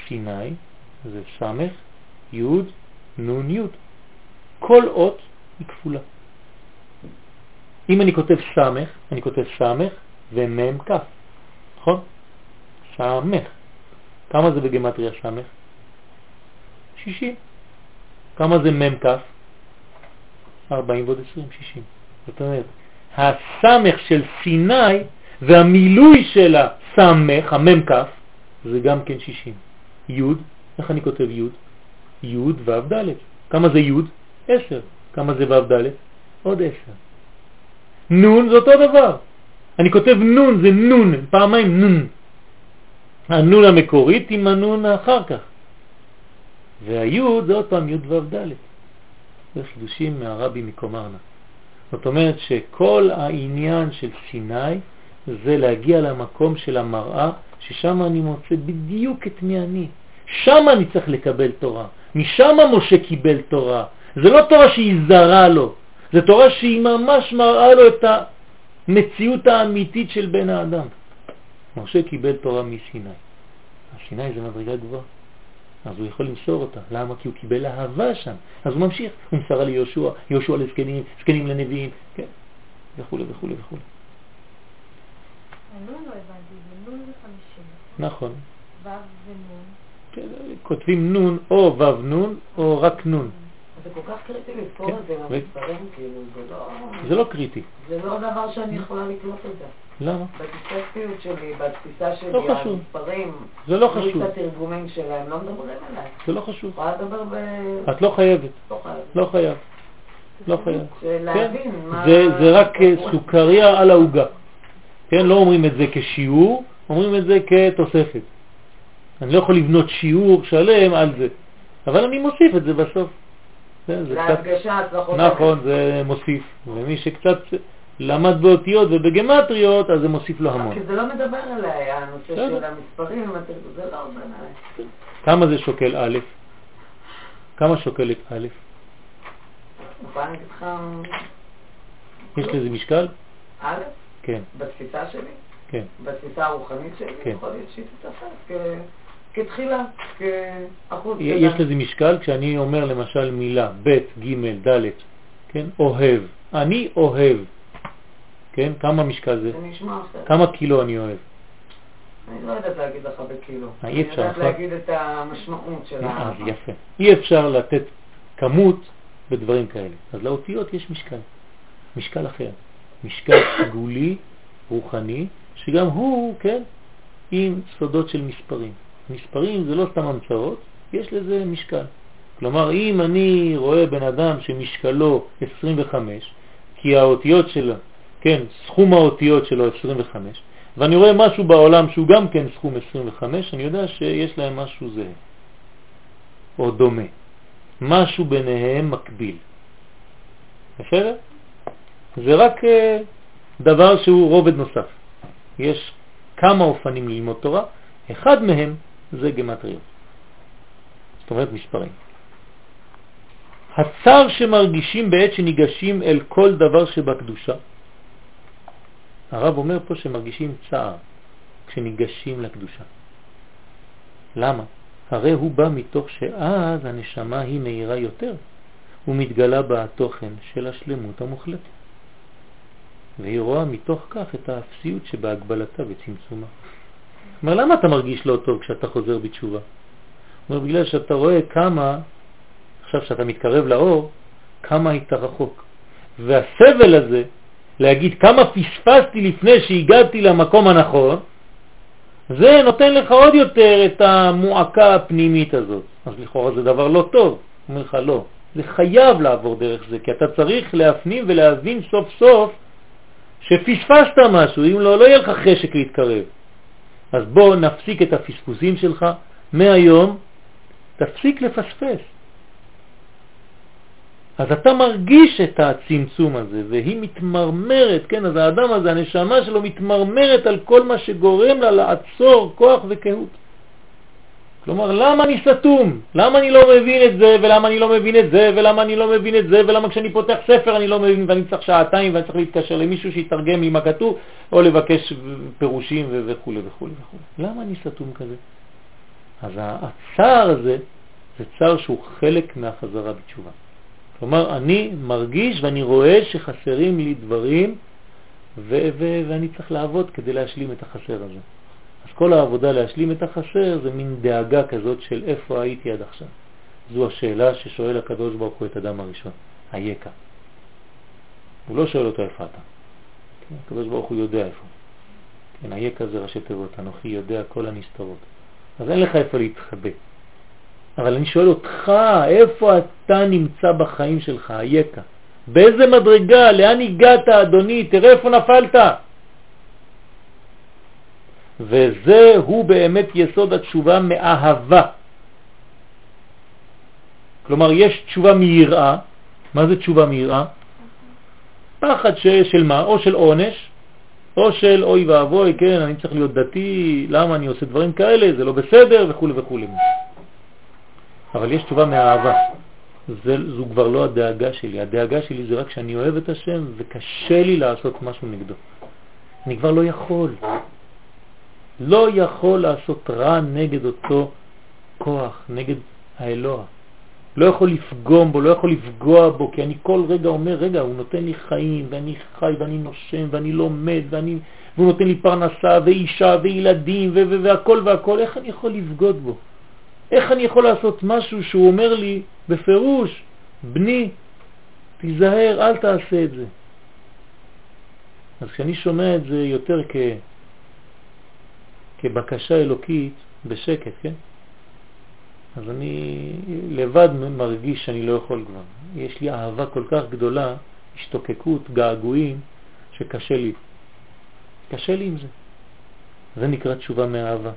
סיני, זה סמך, יוד, נון, יוד. כל אות היא כפולה. אם אני כותב סמך, אני כותב סמך ומם כף, נכון? סמך. כמה זה בגמטריה סמך? 60. כמה זה מם כף? 40 ועוד 20, 60. זאת אומרת, הסמך של סיני והמילוי של הסמך, המם כף, זה גם כן 60. יוד, איך אני כותב יוד? יוד ו' ד'. כמה זה יוד? 10. כמה זה ו'? עוד 10. נון זה אותו דבר. אני כותב נון, זה נון, פעמיים נון. הנון המקורית עם הנון אחר כך. והיוד זה עוד פעם יוד ו' ד'. זה חידושים מהרבי מקומרנה. זאת אומרת שכל העניין של סיני זה להגיע למקום של המראה, ששם אני מוצא בדיוק את מי אני. שם אני צריך לקבל תורה. משם משה קיבל תורה. זה לא תורה שהיא זרה לו, זה תורה שהיא ממש מראה לו את המציאות האמיתית של בן האדם. משה קיבל תורה מסיני. הסיני זה מדרגה גבוהה. אז הוא יכול למסור אותה. למה? כי הוא קיבל אהבה שם. אז הוא ממשיך, הוא מסרה ליהושע, יהושע לזקנים, זקנים לנביאים, כן, וכו' וכו' וכו'. נכון. ו' ונון. כן, כותבים נון או ו' נון או רק נון. זה כל כך קריטי לספור כן, את זה במספרים, כאילו, זה לא... זה לא קריטי. זה לא דבר שאני יכולה לקלוט את זה. למה? בתפיסתיות שלי, בתפיסה שלי, לא חשוב. המספרים, זה לא חשוב. התרגומים שלהם, לא מדברים עליי. זה לא חשוב. יכולה לדבר ב... את לא חייבת. לא חייב. לא חייב. לא חייב. כן. מה... זה, זה רק אה, סוכריה על העוגה. כן, לא אומרים את זה כשיעור, אומרים את זה כתוספת. אני לא יכול לבנות שיעור שלם על זה, אבל אני מוסיף את זה בסוף. זה, זה קצת, להדגשה הצלחות. נכון, זה מוסיף. ומי שקצת למד באותיות ובגמטריות, אז זה מוסיף לו המון. כי זה לא מדבר אליי, הנושא. של המספרים, זה לא בעיניי. כמה זה שוקל א'? כמה שוקלת א'? יש לזה משקל? א', כן, בתפיסה שלי, כן. בתפיסה הרוחנית שלי, כן. יכול להיות שהיא תתפס כ- כתחילה, כאחוז. יש לזה משקל כשאני אומר למשל מילה ב', ג', ד', כן, אוהב. אני אוהב. כן, כמה משקל זה? כמה קילו אני אוהב? אני לא יודעת להגיד לך בקילו. אה, אי אפשר, אני יודעת נכון? להגיד את המשמעות של אז האהבה. יפה. אי אפשר לתת כמות בדברים כאלה. אז לאותיות יש משקל. משקל אחר. משקל סגולי, רוחני, שגם הוא, כן, עם סודות של מספרים. מספרים זה לא סתם המצאות, יש לזה משקל. כלומר, אם אני רואה בן אדם שמשקלו 25, כי האותיות שלו, כן, סכום האותיות שלו 25, ואני רואה משהו בעולם שהוא גם כן סכום 25, אני יודע שיש להם משהו זהה, או דומה. משהו ביניהם מקביל. בסדר? זה רק אה, דבר שהוא רובד נוסף. יש כמה אופנים ללמוד תורה, אחד מהם זה גמטריות. זאת אומרת מספרים. הצער שמרגישים בעת שניגשים אל כל דבר שבקדושה. הרב אומר פה שמרגישים צער כשניגשים לקדושה. למה? הרי הוא בא מתוך שאז הנשמה היא מהירה יותר ומתגלה בה התוכן של השלמות המוחלטת. והיא רואה מתוך כך את האפסיות שבהגבלתה וצמצומה. אומר, למה אתה מרגיש לא טוב כשאתה חוזר בתשובה? אומר, בגלל שאתה רואה כמה, עכשיו שאתה מתקרב לאור, כמה היית רחוק. והסבל הזה, להגיד כמה פספסתי לפני שהגעתי למקום הנכון, זה נותן לך עוד יותר את המועקה הפנימית הזאת. אז לכאורה זה דבר לא טוב. אומר לך לא, זה חייב לעבור דרך זה, כי אתה צריך להפנים ולהבין סוף סוף שפספסת משהו, אם לא, לא יהיה לך חשק להתקרב. אז בוא נפסיק את הפספוסים שלך, מהיום תפסיק לפספס. אז אתה מרגיש את הצמצום הזה, והיא מתמרמרת, כן, אז האדם הזה, הנשמה שלו מתמרמרת על כל מה שגורם לה לעצור כוח וקהות. כלומר, למה אני סתום? למה אני לא מבין את זה, ולמה אני לא מבין את זה, ולמה אני לא מבין את זה, ולמה כשאני פותח ספר אני לא מבין, ואני צריך שעתיים, ואני צריך להתקשר למישהו שיתרגם לי מה כתוב, או לבקש פירושים וכו' וכו'. למה אני סתום כזה? אז הצער הזה, זה צער שהוא חלק מהחזרה בתשובה. כלומר, אני מרגיש ואני רואה שחסרים לי דברים, ו- ו- ואני צריך לעבוד כדי להשלים את החסר הזה. אז כל העבודה להשלים את החסר זה מין דאגה כזאת של איפה הייתי עד עכשיו. זו השאלה ששואל הקדוש ברוך הוא את אדם הראשון, היקה. הוא לא שואל אותו איפה אתה. כן, הקדוש ברוך הוא יודע איפה. כן, היקה זה ראשי תיבות, אנוכי יודע כל הנסתרות. אז אין לך איפה להתחבא. אבל אני שואל אותך, איפה אתה נמצא בחיים שלך, היקה? באיזה מדרגה? לאן הגעת, אדוני? תראה איפה נפלת. וזה הוא באמת יסוד התשובה מאהבה. כלומר, יש תשובה מיראה. מה זה תשובה מיראה? פחד ש... של מה? או של עונש, או של אוי ואבוי, כן, אני צריך להיות דתי, למה אני עושה דברים כאלה, זה לא בסדר וכו' וכו'. אבל יש תשובה מהאהבה. זה, זו כבר לא הדאגה שלי. הדאגה שלי זה רק שאני אוהב את השם וקשה לי לעשות משהו נגדו. אני כבר לא יכול. לא יכול לעשות רע נגד אותו כוח, נגד האלוה. לא יכול לפגום בו, לא יכול לפגוע בו, כי אני כל רגע אומר, רגע, הוא נותן לי חיים, ואני חי, ואני נושם, ואני לומד, ואני, והוא נותן לי פרנסה, ואישה, וילדים, והכל והכל, איך אני יכול לבגוד בו? איך אני יכול לעשות משהו שהוא אומר לי בפירוש, בני, תיזהר, אל תעשה את זה. אז כשאני שומע את זה יותר כ... כבקשה אלוקית בשקט, כן? אז אני לבד מרגיש שאני לא יכול כבר. יש לי אהבה כל כך גדולה, השתוקקות, געגועים, שקשה לי. קשה לי עם זה. זה נקרא תשובה מאהבה.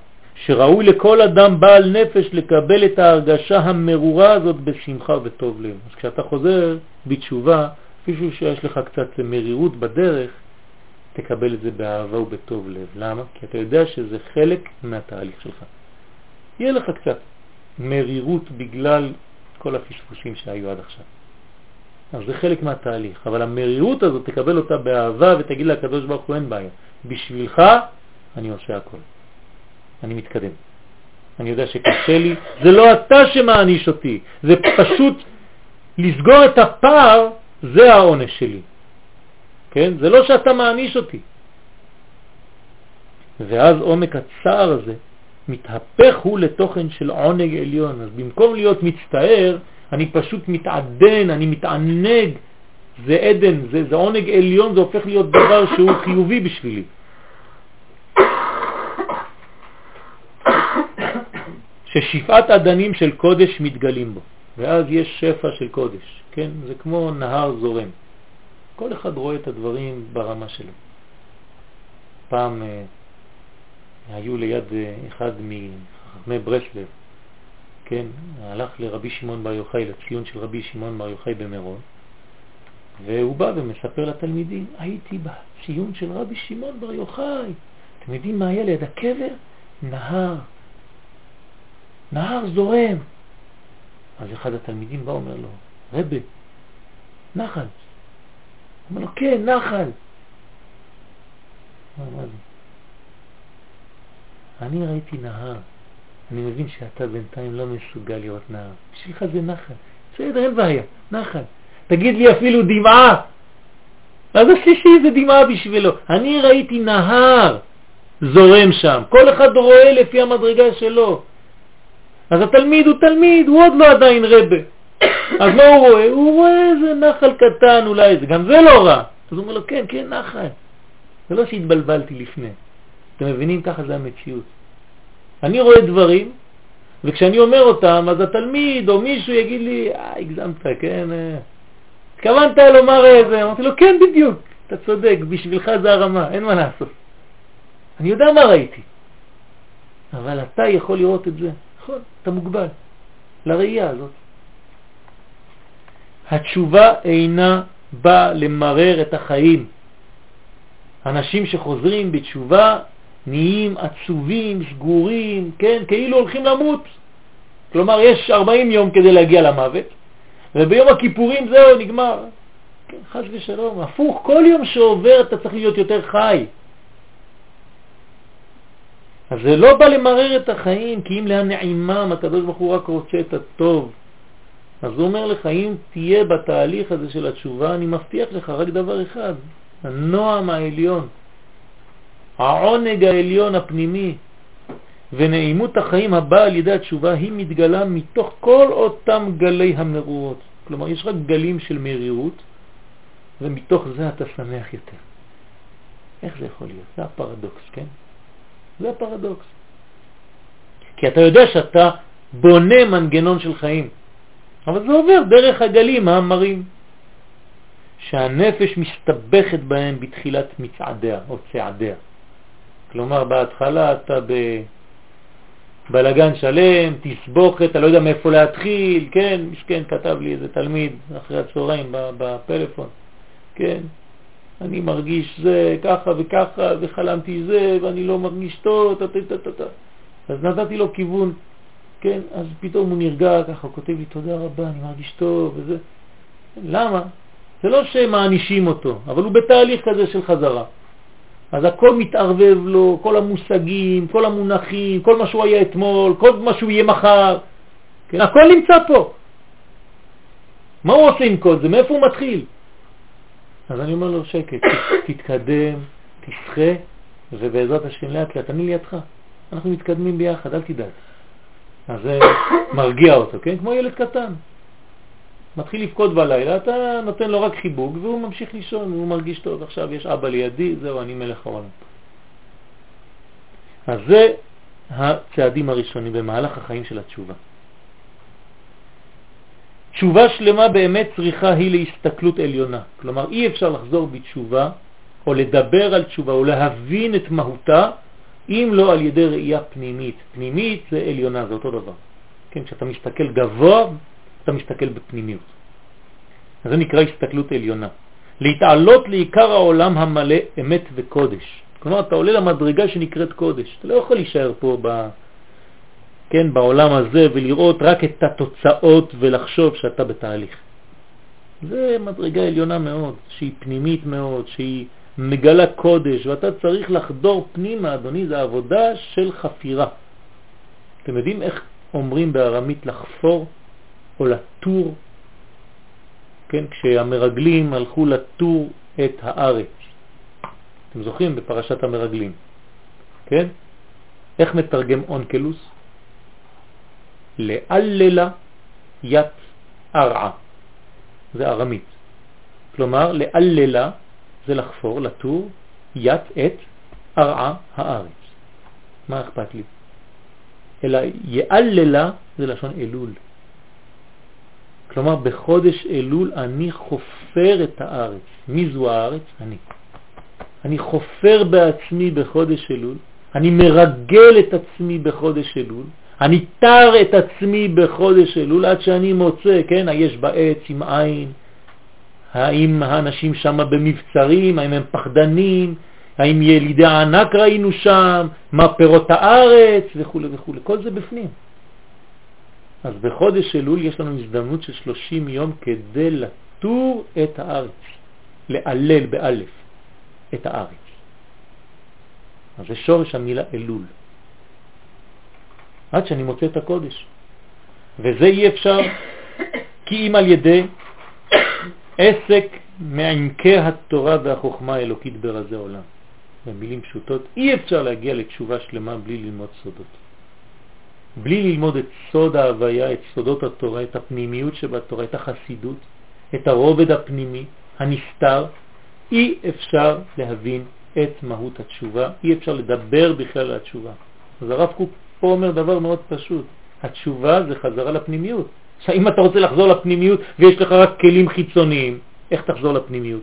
שראוי לכל אדם בעל נפש לקבל את ההרגשה המרורה הזאת בשמחה וטוב לב. אז כשאתה חוזר בתשובה, אפילו שיש לך קצת מרירות בדרך, תקבל את זה באהבה ובטוב לב. למה? כי אתה יודע שזה חלק מהתהליך שלך. יהיה לך קצת מרירות בגלל כל הפספוסים שהיו עד עכשיו. אז זה חלק מהתהליך, אבל המרירות הזאת תקבל אותה באהבה ותגיד לקדוש ברוך הוא אין בעיה. בשבילך אני עושה הכל. אני מתקדם. אני יודע שקשה לי, זה לא אתה שמעניש אותי, זה פשוט לסגור את הפער, זה העונש שלי. כן? זה לא שאתה מעניש אותי. ואז עומק הצער הזה מתהפך הוא לתוכן של עונג עליון. אז במקום להיות מצטער, אני פשוט מתעדן, אני מתענג. זה עדן, זה, זה עונג עליון, זה הופך להיות דבר שהוא חיובי בשבילי. ששפעת אדנים של קודש מתגלים בו, ואז יש שפע של קודש, כן? זה כמו נהר זורם. כל אחד רואה את הדברים ברמה שלו. פעם אה, היו ליד אה, אחד מחכמי ברסלב, כן, הלך לרבי שמעון בר יוחאי, לציון של רבי שמעון בר יוחאי במירון, והוא בא ומספר לתלמידים, הייתי בציון של רבי שמעון בר יוחאי. אתם יודעים מה היה ליד הקבר? נהר. נהר זורם. אז אחד התלמידים בא אומר לו, רבה, נחל. אומר לו, כן, נחל. מה זה? אני ראיתי נהר. אני מבין שאתה בינתיים לא מסוגל לראות נהר. בשבילך זה נחל. בסדר, אין בעיה, נחל. תגיד לי אפילו דמעה. אז השלישי זה דמעה בשבילו. אני ראיתי נהר זורם שם. כל אחד רואה לפי המדרגה שלו. אז התלמיד הוא תלמיד, הוא עוד לא עדיין רבה. אז מה הוא רואה? הוא רואה איזה נחל קטן אולי, גם זה לא רע. אז הוא אומר לו, כן, כן, נחל. זה לא שהתבלבלתי לפני. אתם מבינים? ככה זה המציאות. אני רואה דברים, וכשאני אומר אותם, אז התלמיד או מישהו יגיד לי, אה, הגזמת, כן? אה, התכוונת לומר איזה? אמרתי לו, כן, בדיוק, אתה צודק, בשבילך זה הרמה, אין מה לעשות. אני יודע מה ראיתי, אבל אתה יכול לראות את זה. נכון, אתה מוגבל לראייה הזאת. התשובה אינה באה למרר את החיים. אנשים שחוזרים בתשובה נהיים עצובים, סגורים, כן, כאילו הולכים למות. כלומר, יש 40 יום כדי להגיע למוות, וביום הכיפורים זהו, נגמר. כן, חס ושלום, הפוך, כל יום שעובר אתה צריך להיות יותר חי. אז זה לא בא למרר את החיים, כי אם לאן נעימם, הקדוש ברוך הוא רק רוצה את הטוב. אז הוא אומר לך, אם תהיה בתהליך הזה של התשובה, אני מבטיח לך רק דבר אחד, הנועם העליון, העונג העליון הפנימי, ונעימות החיים הבאה על ידי התשובה היא מתגלה מתוך כל אותם גלי המרורות. כלומר, יש רק גלים של מרירות, ומתוך זה אתה שמח יותר. איך זה יכול להיות? זה הפרדוקס, כן? זה הפרדוקס. כי אתה יודע שאתה בונה מנגנון של חיים, אבל זה עובר דרך הגלים המרים, שהנפש מסתבכת בהם בתחילת מצעדיה או צעדיה. כלומר, בהתחלה אתה בבלגן שלם, תסבוכת, אתה לא יודע מאיפה להתחיל, כן, משכן כתב לי איזה תלמיד אחרי הצהריים בפלאפון, כן, אני מרגיש זה ככה וככה, וחלמתי זה, ואני לא מרגיש טוב, טה טה טה טה. אז נתתי לו כיוון, כן, אז פתאום הוא נרגע ככה, כותב לי תודה רבה, אני מרגיש טוב וזה. למה? זה לא שמענישים אותו, אבל הוא בתהליך כזה של חזרה. אז הכל מתערבב לו, כל המושגים, כל המונחים, כל מה שהוא היה אתמול, כל מה שהוא יהיה מחר, כן, הכל נמצא פה. מה הוא עושה עם כל זה? מאיפה הוא מתחיל? אז אני אומר לו, שקט, תתקדם, תשחה, ובעזרת השם לאט לאט, אני לידך. אנחנו מתקדמים ביחד, אל תדאג. אז זה מרגיע אותו, כן? כמו ילד קטן. מתחיל לבכות בלילה, אתה נותן לו רק חיבוק והוא ממשיך לישון, הוא מרגיש טוב, עכשיו יש אבא לידי, זהו, אני מלך העולם. אז זה הצעדים הראשונים במהלך החיים של התשובה. תשובה שלמה באמת צריכה היא להסתכלות עליונה. כלומר, אי אפשר לחזור בתשובה או לדבר על תשובה או להבין את מהותה אם לא על ידי ראייה פנימית. פנימית זה עליונה, זה אותו דבר. כן, כשאתה מסתכל גבוה, אתה מסתכל בפנימיות. זה נקרא הסתכלות עליונה. להתעלות לעיקר העולם המלא אמת וקודש. כלומר, אתה עולה למדרגה שנקראת קודש. אתה לא יכול להישאר פה ב... כן, בעולם הזה ולראות רק את התוצאות ולחשוב שאתה בתהליך. זה מדרגה עליונה מאוד, שהיא פנימית מאוד, שהיא מגלה קודש, ואתה צריך לחדור פנימה, אדוני, זה עבודה של חפירה. אתם יודעים איך אומרים בארמית לחפור או לטור? כן, כשהמרגלים הלכו לטור את הארץ. אתם זוכרים בפרשת המרגלים, כן? איך מתרגם אונקלוס? לאללה ית ארעה, זה ארמית. כלומר, לאללה זה לחפור, לטור, ית את ארעה הארץ. מה אכפת לי? אלא יאללה זה לשון אלול. כלומר, בחודש אלול אני חופר את הארץ. מי זו הארץ? אני. אני חופר בעצמי בחודש אלול, אני מרגל את עצמי בחודש אלול, אני תר את עצמי בחודש אלול עד שאני מוצא, כן, היש בעץ עם עין, האם האנשים שם במבצרים, האם הם פחדנים, האם ילידי הענק ראינו שם, מה פירות הארץ וכו' וכו', כל זה בפנים. אז בחודש אלול יש לנו הזדמנות של 30 יום כדי לטור את הארץ, לעלל באלף את הארץ. אז זה שורש המילה אלול. עד שאני מוצא את הקודש. וזה אי אפשר כי אם על ידי עסק מעמקי התורה והחוכמה האלוקית ברזי עולם. במילים פשוטות, אי אפשר להגיע לתשובה שלמה בלי ללמוד סודות. בלי ללמוד את סוד ההוויה, את סודות התורה, את הפנימיות שבתורה, את החסידות, את הרובד הפנימי, הנסתר, אי אפשר להבין את מהות התשובה, אי אפשר לדבר בכלל על התשובה. אז הרב קוק פה אומר דבר מאוד פשוט, התשובה זה חזרה לפנימיות. אם אתה רוצה לחזור לפנימיות ויש לך רק כלים חיצוניים, איך תחזור לפנימיות?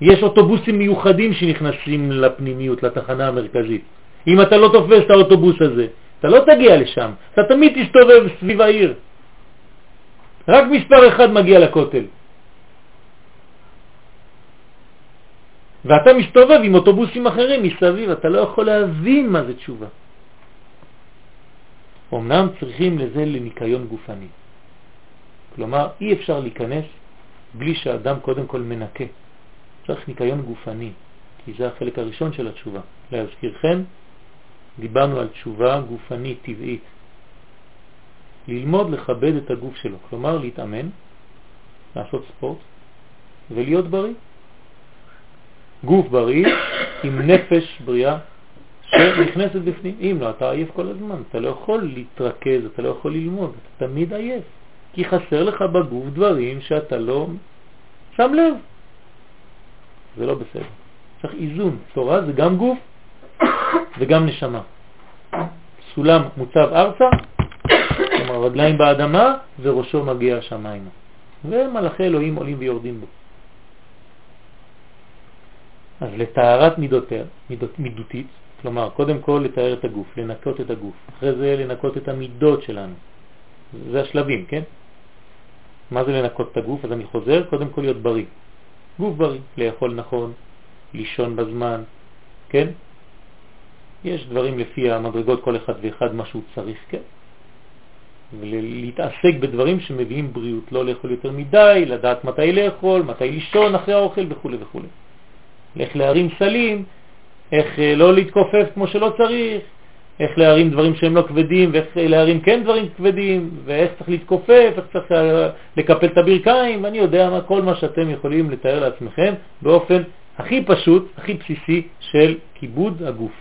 יש אוטובוסים מיוחדים שנכנסים לפנימיות, לתחנה המרכזית. אם אתה לא תופס את האוטובוס הזה, אתה לא תגיע לשם, אתה תמיד תסתובב סביב העיר. רק מספר אחד מגיע לכותל. ואתה מסתובב עם אוטובוסים אחרים מסביב, אתה לא יכול להבין מה זה תשובה. אמנם צריכים לזה לניקיון גופני. כלומר, אי אפשר להיכנס בלי שאדם קודם כל מנקה. צריך ניקיון גופני, כי זה החלק הראשון של התשובה. להזכירכם, דיברנו על תשובה גופנית טבעית. ללמוד לכבד את הגוף שלו, כלומר להתאמן, לעשות ספורט ולהיות בריא. גוף בריא עם נפש בריאה שנכנסת בפנים. אם לא, אתה עייף כל הזמן, אתה לא יכול להתרכז, אתה לא יכול ללמוד, אתה תמיד עייף, כי חסר לך בגוף דברים שאתה לא שם לב. זה לא בסדר. צריך איזון. תורה זה גם גוף וגם נשמה. סולם מוצב ארצה, כלומר רגליים באדמה וראשו מגיע השמיים. ומלאכי אלוהים עולים ויורדים בו. אז לטהרת מידותיה, מידות, מידותית, כלומר, קודם כל לתאר את הגוף, לנקות את הגוף, אחרי זה לנקות את המידות שלנו. זה השלבים, כן? מה זה לנקות את הגוף? אז אני חוזר, קודם כל להיות בריא. גוף בריא, לאכול נכון, לישון בזמן, כן? יש דברים לפי המדרגות כל אחד ואחד מה שהוא צריך, כן? ולהתעסק בדברים שמביאים בריאות, לא לאכול יותר מדי, לדעת מתי לאכול, מתי לישון אחרי האוכל וכו' וכו'. איך להרים סלים, איך אה, לא להתכופף כמו שלא צריך, איך להרים דברים שהם לא כבדים ואיך להרים כן דברים כבדים, ואיך צריך להתכופף, איך צריך אה, לקפל את הברכיים, אני יודע מה, כל מה שאתם יכולים לתאר לעצמכם באופן הכי פשוט, הכי בסיסי של כיבוד הגוף.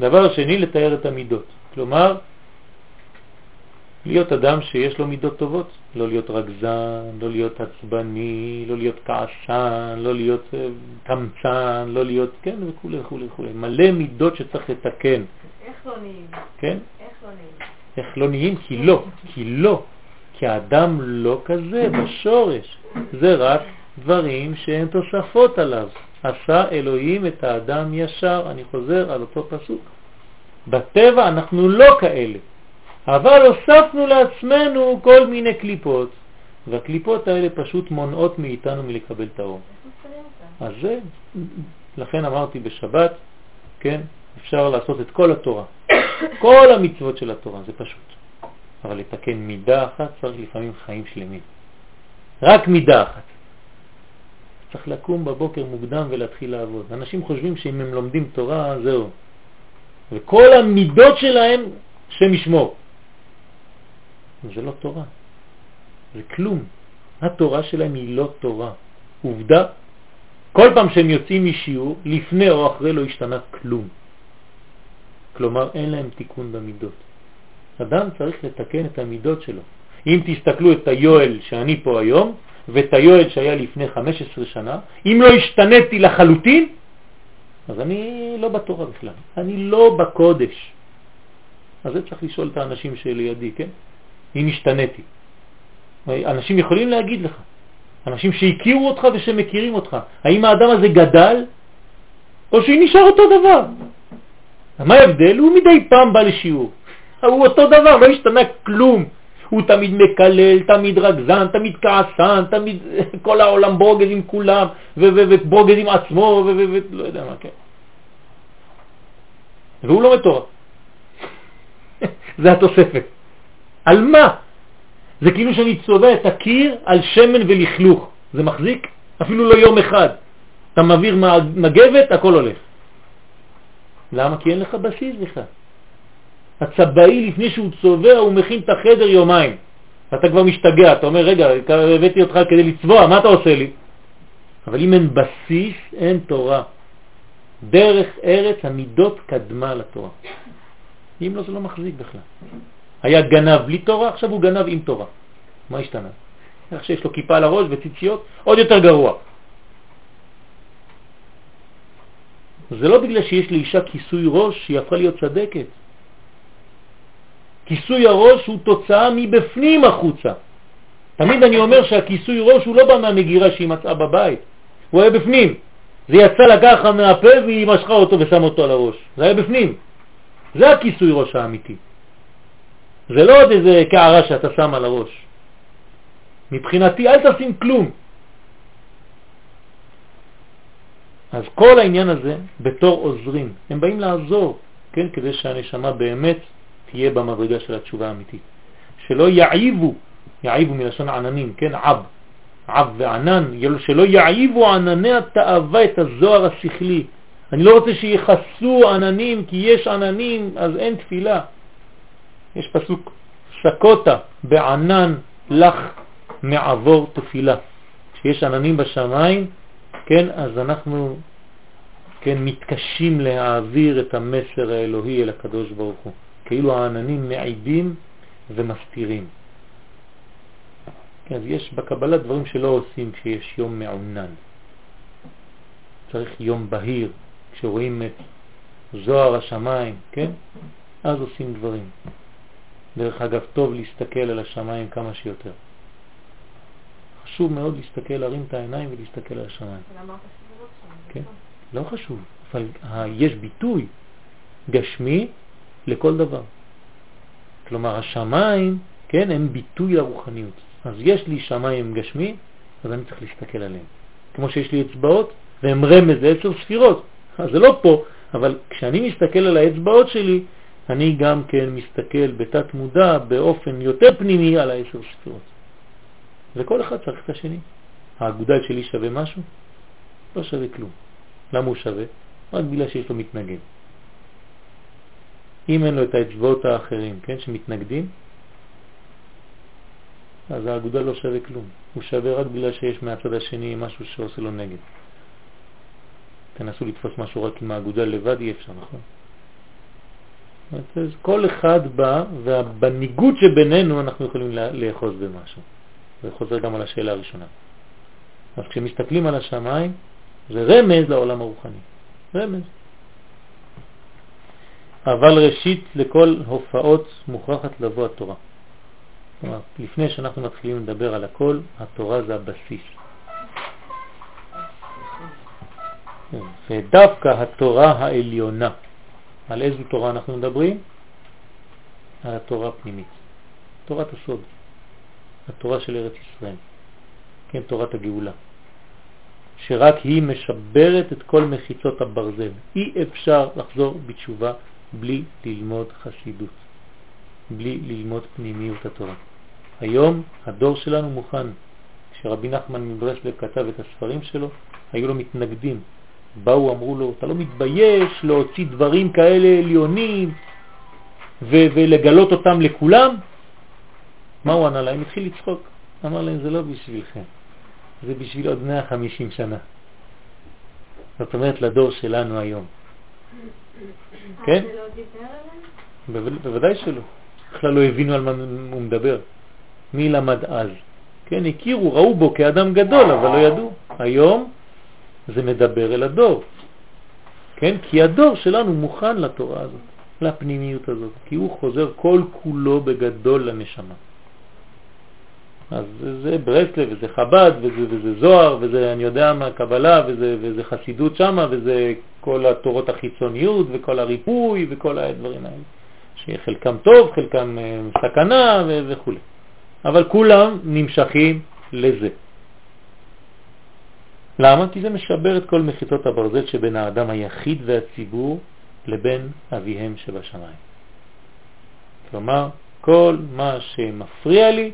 דבר שני, לתאר את המידות. כלומר, להיות אדם שיש לו מידות טובות, לא להיות רגזן, לא להיות עצבני, לא להיות כעסן, לא להיות קמצן, אה, לא להיות, כן, וכו' וכו' וכו'. מלא מידות שצריך לתקן. איך לא נהיים? כן? איך לא נהיים? איך לא נהיים? כי לא, כי לא. כי האדם לא כזה בשורש. זה רק דברים שהם תוספות עליו. עשה אלוהים את האדם ישר. אני חוזר על אותו פסוק. בטבע אנחנו לא כאלה. אבל הוספנו לעצמנו כל מיני קליפות, והקליפות האלה פשוט מונעות מאיתנו מלקבל את האור. אז זה, לכן אמרתי בשבת, כן, אפשר לעשות את כל התורה, כל המצוות של התורה, זה פשוט. אבל לתקן מידה אחת צריך לפעמים חיים שלמים. רק מידה אחת. צריך לקום בבוקר מוקדם ולהתחיל לעבוד. אנשים חושבים שאם הם לומדים תורה, זהו. וכל המידות שלהם, שם ישמור. זה לא תורה, זה כלום. התורה שלהם היא לא תורה. עובדה, כל פעם שהם יוצאים משיעור, לפני או אחרי לא השתנה כלום. כלומר, אין להם תיקון במידות. אדם צריך לתקן את המידות שלו. אם תסתכלו את היואל שאני פה היום, ואת היואל שהיה לפני 15 שנה, אם לא השתניתי לחלוטין, אז אני לא בתורה בכלל, אני לא בקודש. אז זה צריך לשאול את האנשים שלידי, כן? אם השתניתי. אנשים יכולים להגיד לך, אנשים שהכירו אותך ושמכירים אותך, האם האדם הזה גדל או שהוא נשאר אותו דבר. מה ההבדל? הוא מדי פעם בא לשיעור. הוא אותו דבר, לא השתנה כלום. הוא תמיד מקלל, תמיד רגזן, תמיד כעסן, תמיד כל העולם ברוגז עם כולם, וברוגז עם עצמו, ולא יודע מה, כן. והוא לא מתורה. זה התוספת. על מה? זה כאילו שאני צובע את הקיר על שמן ולכלוך. זה מחזיק? אפילו לא יום אחד. אתה מעביר מגבת, הכל הולך. למה? כי אין לך בסיס בכלל. הצבעי לפני שהוא צובע הוא מכין את החדר יומיים. אתה כבר משתגע, אתה אומר, רגע, הבאתי אותך כדי לצבוע, מה אתה עושה לי? אבל אם אין בסיס, אין תורה. דרך ארץ המידות קדמה לתורה. אם לא, זה לא מחזיק בכלל. היה גנב בלי תורה, עכשיו הוא גנב עם תורה. מה השתנה? איך שיש לו כיפה על הראש וציציות, עוד יותר גרוע. זה לא בגלל שיש לאישה כיסוי ראש שהיא הפכה להיות צדקת. כיסוי הראש הוא תוצאה מבפנים החוצה. תמיד אני אומר שהכיסוי ראש הוא לא בא מהמגירה שהיא מצאה בבית, הוא היה בפנים. זה יצא ככה מהפה והיא משכה אותו ושם אותו על הראש. זה היה בפנים. זה הכיסוי ראש האמיתי. זה לא עוד איזה קערה שאתה שם על הראש. מבחינתי אל תשים כלום. אז כל העניין הזה בתור עוזרים, הם באים לעזור, כן, כדי שהנשמה באמת תהיה במדרגה של התשובה האמיתית. שלא יעיבו, יעיבו מלשון עננים, כן, עב, עב וענן, שלא יעיבו ענני התאווה את הזוהר השכלי. אני לא רוצה שיחסו עננים, כי יש עננים, אז אין תפילה. יש פסוק, סקוטה בענן לך מעבור תפילה. כשיש עננים בשמיים, כן, אז אנחנו כן, מתקשים להעביר את המסר האלוהי אל הקדוש ברוך הוא. כאילו העננים מעידים ומסתירים. כן, יש בקבלה דברים שלא עושים כשיש יום מעונן. צריך יום בהיר, כשרואים את זוהר השמיים, כן? אז עושים דברים. דרך אגב, טוב להסתכל על השמיים כמה שיותר. חשוב מאוד להסתכל, להרים את העיניים ולהסתכל על השמיים. כן, לא חשוב, אבל יש ביטוי גשמי לכל דבר. כלומר, השמיים, כן, הם ביטוי לרוחניות. אז יש לי שמיים גשמי, אז אני צריך להסתכל עליהם. כמו שיש לי אצבעות, והם רמז לעשר ספירות. אז זה לא פה, אבל כשאני מסתכל על האצבעות שלי, אני גם כן מסתכל בתת מודע באופן יותר פנימי על העשר ספירות. וכל אחד צריך את השני. האגודל שלי שווה משהו? לא שווה כלום. למה הוא שווה? רק בגלל שיש לו מתנגד. אם אין לו את האצבעות האחרים, כן, שמתנגדים, אז האגודל לא שווה כלום. הוא שווה רק בגלל שיש מהצד השני משהו שעושה לו נגד. תנסו לתפוס משהו רק עם האגודל לבד, אי אפשר, נכון? אז כל אחד בא, ובניגוד שבינינו אנחנו יכולים לאחוז במשהו. זה חוזר גם על השאלה הראשונה. אז כשמסתכלים על השמיים, זה רמז לעולם הרוחני. רמז. אבל ראשית לכל הופעות מוכרחת לבוא התורה. כלומר, לפני שאנחנו מתחילים לדבר על הכל, התורה זה הבסיס. ודווקא התורה העליונה, על איזו תורה אנחנו מדברים? על התורה הפנימית, תורת הסוד. התורה של ארץ ישראל, כן, תורת הגאולה, שרק היא משברת את כל מחיצות הברזל. אי אפשר לחזור בתשובה בלי ללמוד חסידות, בלי ללמוד פנימיות התורה. היום הדור שלנו מוכן. כשרבי נחמן מברסלב כתב את הספרים שלו, היו לו מתנגדים. באו, אמרו לו, אתה לא מתבייש להוציא דברים כאלה עליונים ולגלות אותם לכולם? מה הוא ענה להם? התחיל לצחוק. אמר להם, זה לא בשבילכם, זה בשביל עוד 150 שנה. זאת אומרת, לדור שלנו היום. כן? לא בוודאי שלא. בכלל לא הבינו על מה הוא מדבר. מי למד אז? כן, הכירו, ראו בו כאדם גדול, אבל לא ידעו. היום זה מדבר אל הדור. כן? כי הדור שלנו מוכן לתורה הזאת, לפנימיות הזאת, כי הוא חוזר כל כולו בגדול לנשמה. אז זה ברסלב וזה חב"ד וזה, וזה זוהר וזה אני יודע מה קבלה וזה, וזה חסידות שמה וזה כל התורות החיצוניות וכל הריפוי וכל הדברים האלה. שחלקם טוב, חלקם אה, סכנה וכו'. אבל כולם נמשכים לזה. למה? כי זה משבר את כל מחיצות הברזל שבין האדם היחיד והציבור לבין אביהם שבשמיים. כלומר, כל מה שמפריע לי,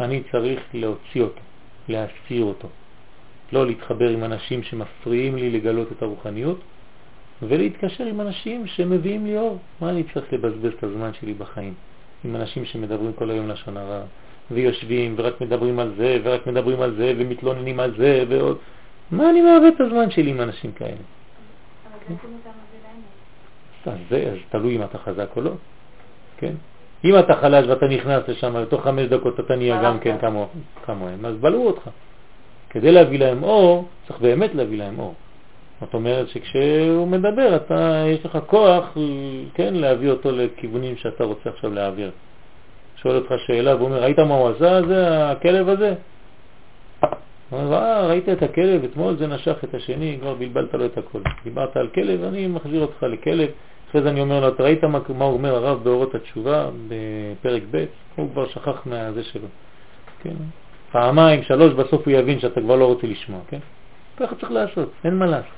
אני צריך להוציא אותו, להסיר אותו. לא להתחבר עם אנשים שמפריעים לי לגלות את הרוחניות, ולהתקשר עם אנשים שמביאים לי אור. מה אני צריך לבזבז את הזמן שלי בחיים? עם אנשים שמדברים כל היום לשון הרע, ויושבים ורק מדברים על זה, ורק מדברים על זה, ומתלוננים על זה, ועוד. מה אני מאבד את הזמן שלי עם אנשים כאלה? אז זה, אז תלוי אם אתה חזק או לא, כן? אם אתה חלש ואתה נכנס לשם, לתוך חמש דקות אתה נהיה גם כן כמוהם, אז בלעו אותך. כדי להביא להם אור, צריך באמת להביא להם אור. זאת אומרת שכשהוא מדבר, אתה, יש לך כוח, כן, להביא אותו לכיוונים שאתה רוצה עכשיו להעביר. שואל אותך שאלה והוא אומר, ראית מה הוא עשה? זה הכלב הזה? הוא אה, ראית את הכלב, אתמול זה נשך את השני, כבר בלבלת לו את הכל. דיברת על כלב, אני מחזיר אותך לכלב. אחרי זה אני אומר לו, אתה ראית מה, מה אומר הרב באורות התשובה בפרק ב'? הוא כבר שכח מהזה שלו. כן? פעמיים, שלוש, בסוף הוא יבין שאתה כבר לא רוצה לשמוע, כן? ככה צריך לעשות, אין מה לעשות.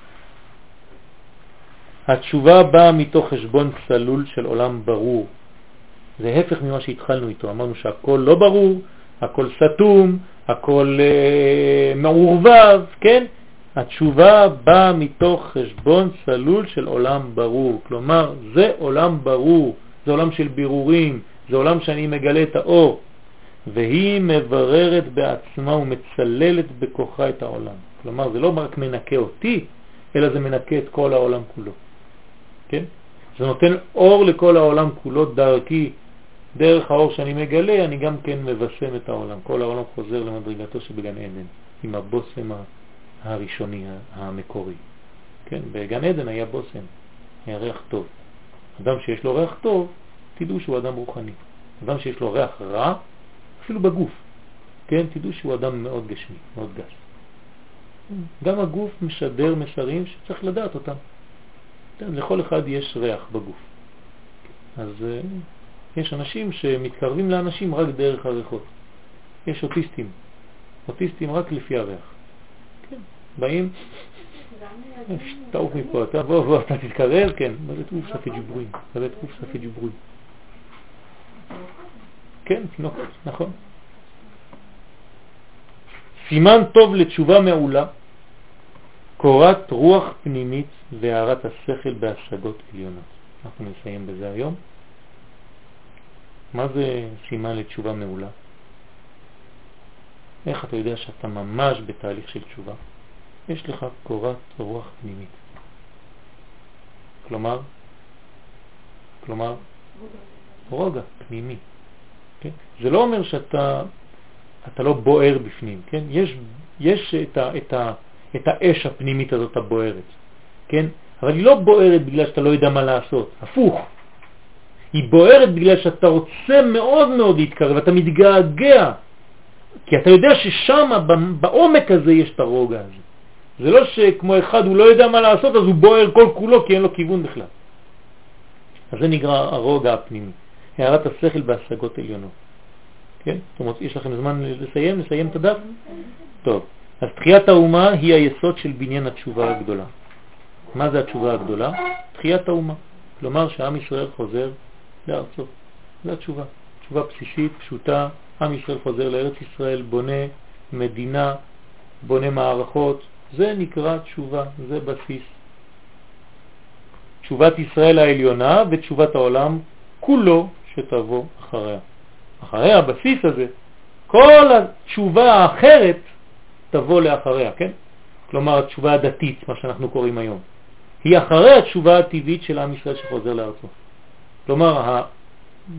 התשובה באה מתוך חשבון צלול של עולם ברור. זה הפך ממה שהתחלנו איתו. אמרנו שהכל לא ברור, הכל סתום, הכל אה, מעורבב, כן? התשובה באה מתוך חשבון צלול של עולם ברור. כלומר, זה עולם ברור, זה עולם של בירורים, זה עולם שאני מגלה את האור, והיא מבררת בעצמה ומצללת בכוחה את העולם. כלומר, זה לא רק מנקה אותי, אלא זה מנקה את כל העולם כולו. כן? זה נותן אור לכל העולם כולו דרכי, דרך האור שאני מגלה, אני גם כן מבשם את העולם. כל העולם חוזר למדרגתו שבגן עדן, עם הבוסם הראשוני, המקורי. כן, בגן עדן היה בוסם, היה ריח טוב. אדם שיש לו ריח טוב, תדעו שהוא אדם רוחני. אדם שיש לו ריח רע, אפילו בגוף, כן, תדעו שהוא אדם מאוד גשמי, מאוד גס. גם הגוף משדר מסרים שצריך לדעת אותם. כן, לכל אחד יש ריח בגוף. אז uh, יש אנשים שמתקרבים לאנשים רק דרך הריחות. יש אוטיסטים, אוטיסטים רק לפי הריח. כן, באים, תעוף מפה, אתה בוא, בוא, אתה תתקרב, כן, מה זה תעוף ספי ג'ברוין, מה זה תעוף ספי ג'ברוין. כן, תינוקות, נכון. סימן טוב לתשובה מעולה קורת רוח פנימית והערת השכל בהשגות עליונות. אנחנו נסיים בזה היום. מה זה סימן לתשובה מעולה? איך אתה יודע שאתה ממש בתהליך של תשובה? יש לך קורת רוח פנימית. כלומר, כלומר, רוגע פנימי. כן? זה לא אומר שאתה אתה לא בוער בפנים, כן? יש, יש את, ה, את, ה, את האש הפנימית הזאת הבוערת, כן? אבל היא לא בוערת בגלל שאתה לא יודע מה לעשות, הפוך. היא בוערת בגלל שאתה רוצה מאוד מאוד להתקרב, אתה מתגעגע, כי אתה יודע ששם, בעומק הזה, יש את הרוגע הזה. זה לא שכמו אחד הוא לא יודע מה לעשות, אז הוא בוער כל כולו כי אין לו כיוון בכלל. אז זה נקרא הרוגע הפנימי, הערת השכל בהשגות עליונות. כן? זאת אומרת, יש לכם זמן לסיים? לסיים את הדף? טוב. אז תחיית האומה היא היסוד של בניין התשובה הגדולה. מה זה התשובה הגדולה? תחיית האומה. כלומר שעם ישראל חוזר לארצו. זו התשובה. תשובה בסיסית, פשוטה, עם ישראל חוזר לארץ ישראל, בונה מדינה, בונה מערכות, זה נקרא תשובה, זה בסיס. תשובת ישראל העליונה ותשובת העולם כולו שתבוא אחריה. אחרי הבסיס הזה, כל התשובה האחרת תבוא לאחריה, כן? כלומר התשובה הדתית, מה שאנחנו קוראים היום, היא אחרי התשובה הטבעית של עם ישראל שחוזר לארצו. כלומר,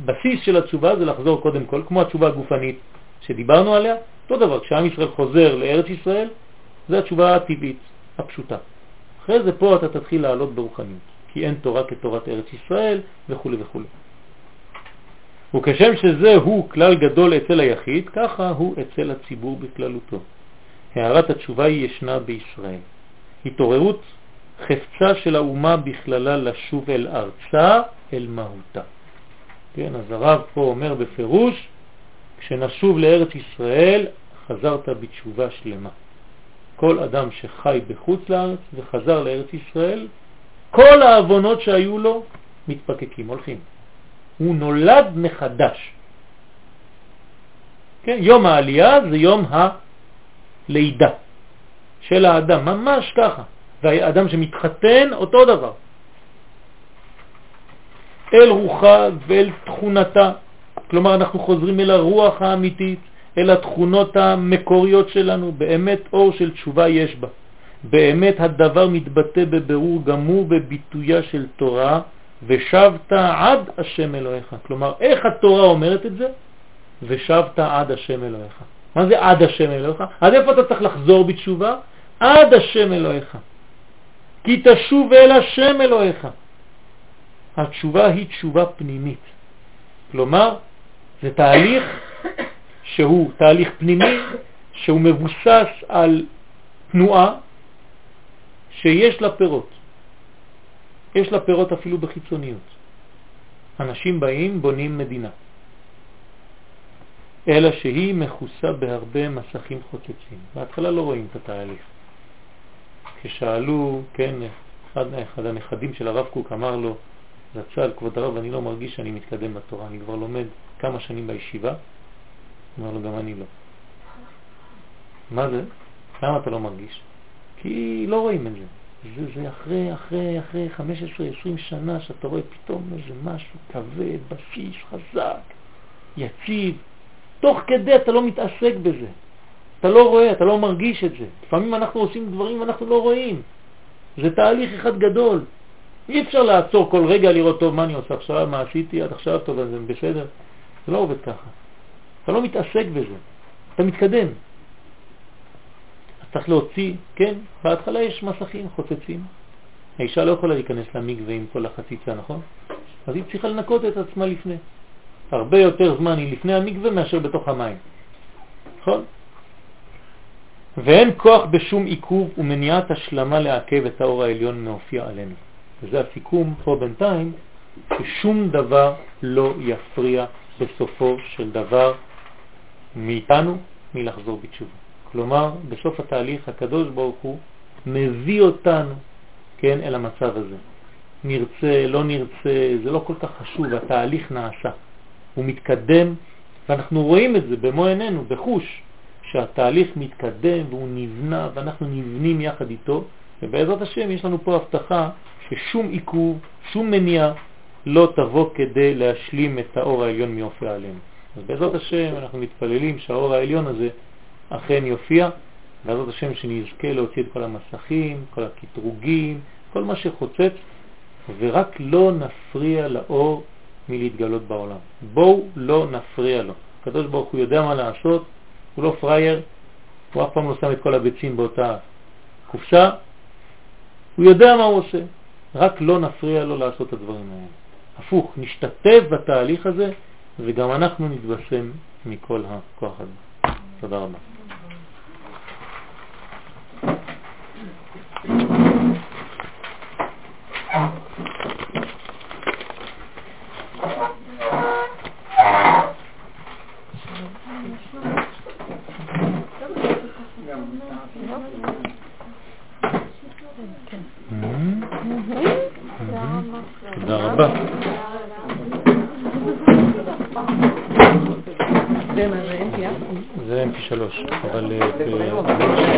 הבסיס של התשובה זה לחזור קודם כל, כמו התשובה הגופנית שדיברנו עליה, אותו דבר, כשעם ישראל חוזר לארץ ישראל, זה התשובה הטבעית, הפשוטה. אחרי זה פה אתה תתחיל לעלות ברוחניות, כי אין תורה כתורת ארץ ישראל וכו' וכו'. וכשם שזה הוא כלל גדול אצל היחיד, ככה הוא אצל הציבור בכללותו. הערת התשובה היא ישנה בישראל. התעוררות חפצה של האומה בכללה לשוב אל ארצה, אל מהותה. כן, אז הרב פה אומר בפירוש, כשנשוב לארץ ישראל, חזרת בתשובה שלמה. כל אדם שחי בחוץ לארץ וחזר לארץ ישראל, כל האבונות שהיו לו מתפקקים, הולכים. הוא נולד מחדש. כן, יום העלייה זה יום הלידה של האדם, ממש ככה. והאדם שמתחתן, אותו דבר. אל רוחה ואל תכונתה. כלומר, אנחנו חוזרים אל הרוח האמיתית, אל התכונות המקוריות שלנו. באמת אור של תשובה יש בה. באמת הדבר מתבטא בבירור גמור בביטויה של תורה, ושבת עד השם אלוהיך. כלומר, איך התורה אומרת את זה? ושבת עד השם אלוהיך. מה זה עד השם אלוהיך? עד איפה אתה צריך לחזור בתשובה? עד השם אלוהיך. כי תשוב אל השם אלוהיך. התשובה היא תשובה פנימית. כלומר, זה תהליך שהוא תהליך פנימי, שהוא מבוסס על תנועה שיש לה פירות. יש לה פירות אפילו בחיצוניות. אנשים באים, בונים מדינה. אלא שהיא מכוסה בהרבה מסכים חוצצים. בהתחלה לא רואים את התהליך. כששאלו, כן, אחד, אחד הנכדים של הרב קוק אמר לו, זצ"ל, כבוד הרב, אני לא מרגיש שאני מתקדם בתורה, אני כבר לומד כמה שנים בישיבה. אמר לו, גם אני לא. מה זה? למה אתה לא מרגיש? כי לא רואים את זה. זה, זה אחרי, אחרי, אחרי 15-20 שנה שאתה רואה פתאום איזה משהו כבד, בסיס, חזק, יציב. תוך כדי אתה לא מתעסק בזה. אתה לא רואה, אתה לא מרגיש את זה. לפעמים אנחנו עושים דברים ואנחנו לא רואים. זה תהליך אחד גדול. אי אפשר לעצור כל רגע לראות, טוב, מה אני עושה עכשיו, מה עשיתי עד עכשיו, טוב, זה בסדר. זה לא עובד ככה. אתה לא מתעסק בזה, אתה מתקדם. אז צריך להוציא, כן, בהתחלה יש מסכים חוצצים. האישה לא יכולה להיכנס למקווה עם כל החציצה, נכון? אז היא צריכה לנקות את עצמה לפני. הרבה יותר זמן היא לפני המקווה מאשר בתוך המים. נכון? ואין כוח בשום עיכוב ומניעת השלמה לעכב את האור העליון מהופיע עלינו. וזה הסיכום פה בינתיים, ששום דבר לא יפריע בסופו של דבר מאיתנו מלחזור בתשובה. כלומר, בסוף התהליך הקדוש ברוך הוא מביא אותנו, כן, אל המצב הזה. נרצה, לא נרצה, זה לא כל כך חשוב, התהליך נעשה. הוא מתקדם, ואנחנו רואים את זה במו עינינו, בחוש. שהתהליך מתקדם והוא נבנה ואנחנו נבנים יחד איתו, ובעזרת השם יש לנו פה הבטחה ששום עיכוב, שום מניעה לא תבוא כדי להשלים את האור העליון מיופיע עלינו. אז בעזרת השם אנחנו מתפללים שהאור העליון הזה אכן יופיע, בעזרת השם שנזכה להוציא את כל המסכים, כל הקטרוגים, כל מה שחוצץ, ורק לא נפריע לאור מלהתגלות בעולם. בואו לא נפריע לו. הקדוש ברוך הוא יודע מה לעשות, הוא לא פרייר, הוא אף פעם לא שם את כל הביצים באותה קופסה, הוא יודע מה הוא עושה, רק לא נפריע לו לעשות את הדברים האלה. הפוך, נשתתף בתהליך הזה וגם אנחנו נתבשם מכל הכוח הזה. תודה רבה. זה mp3, אבל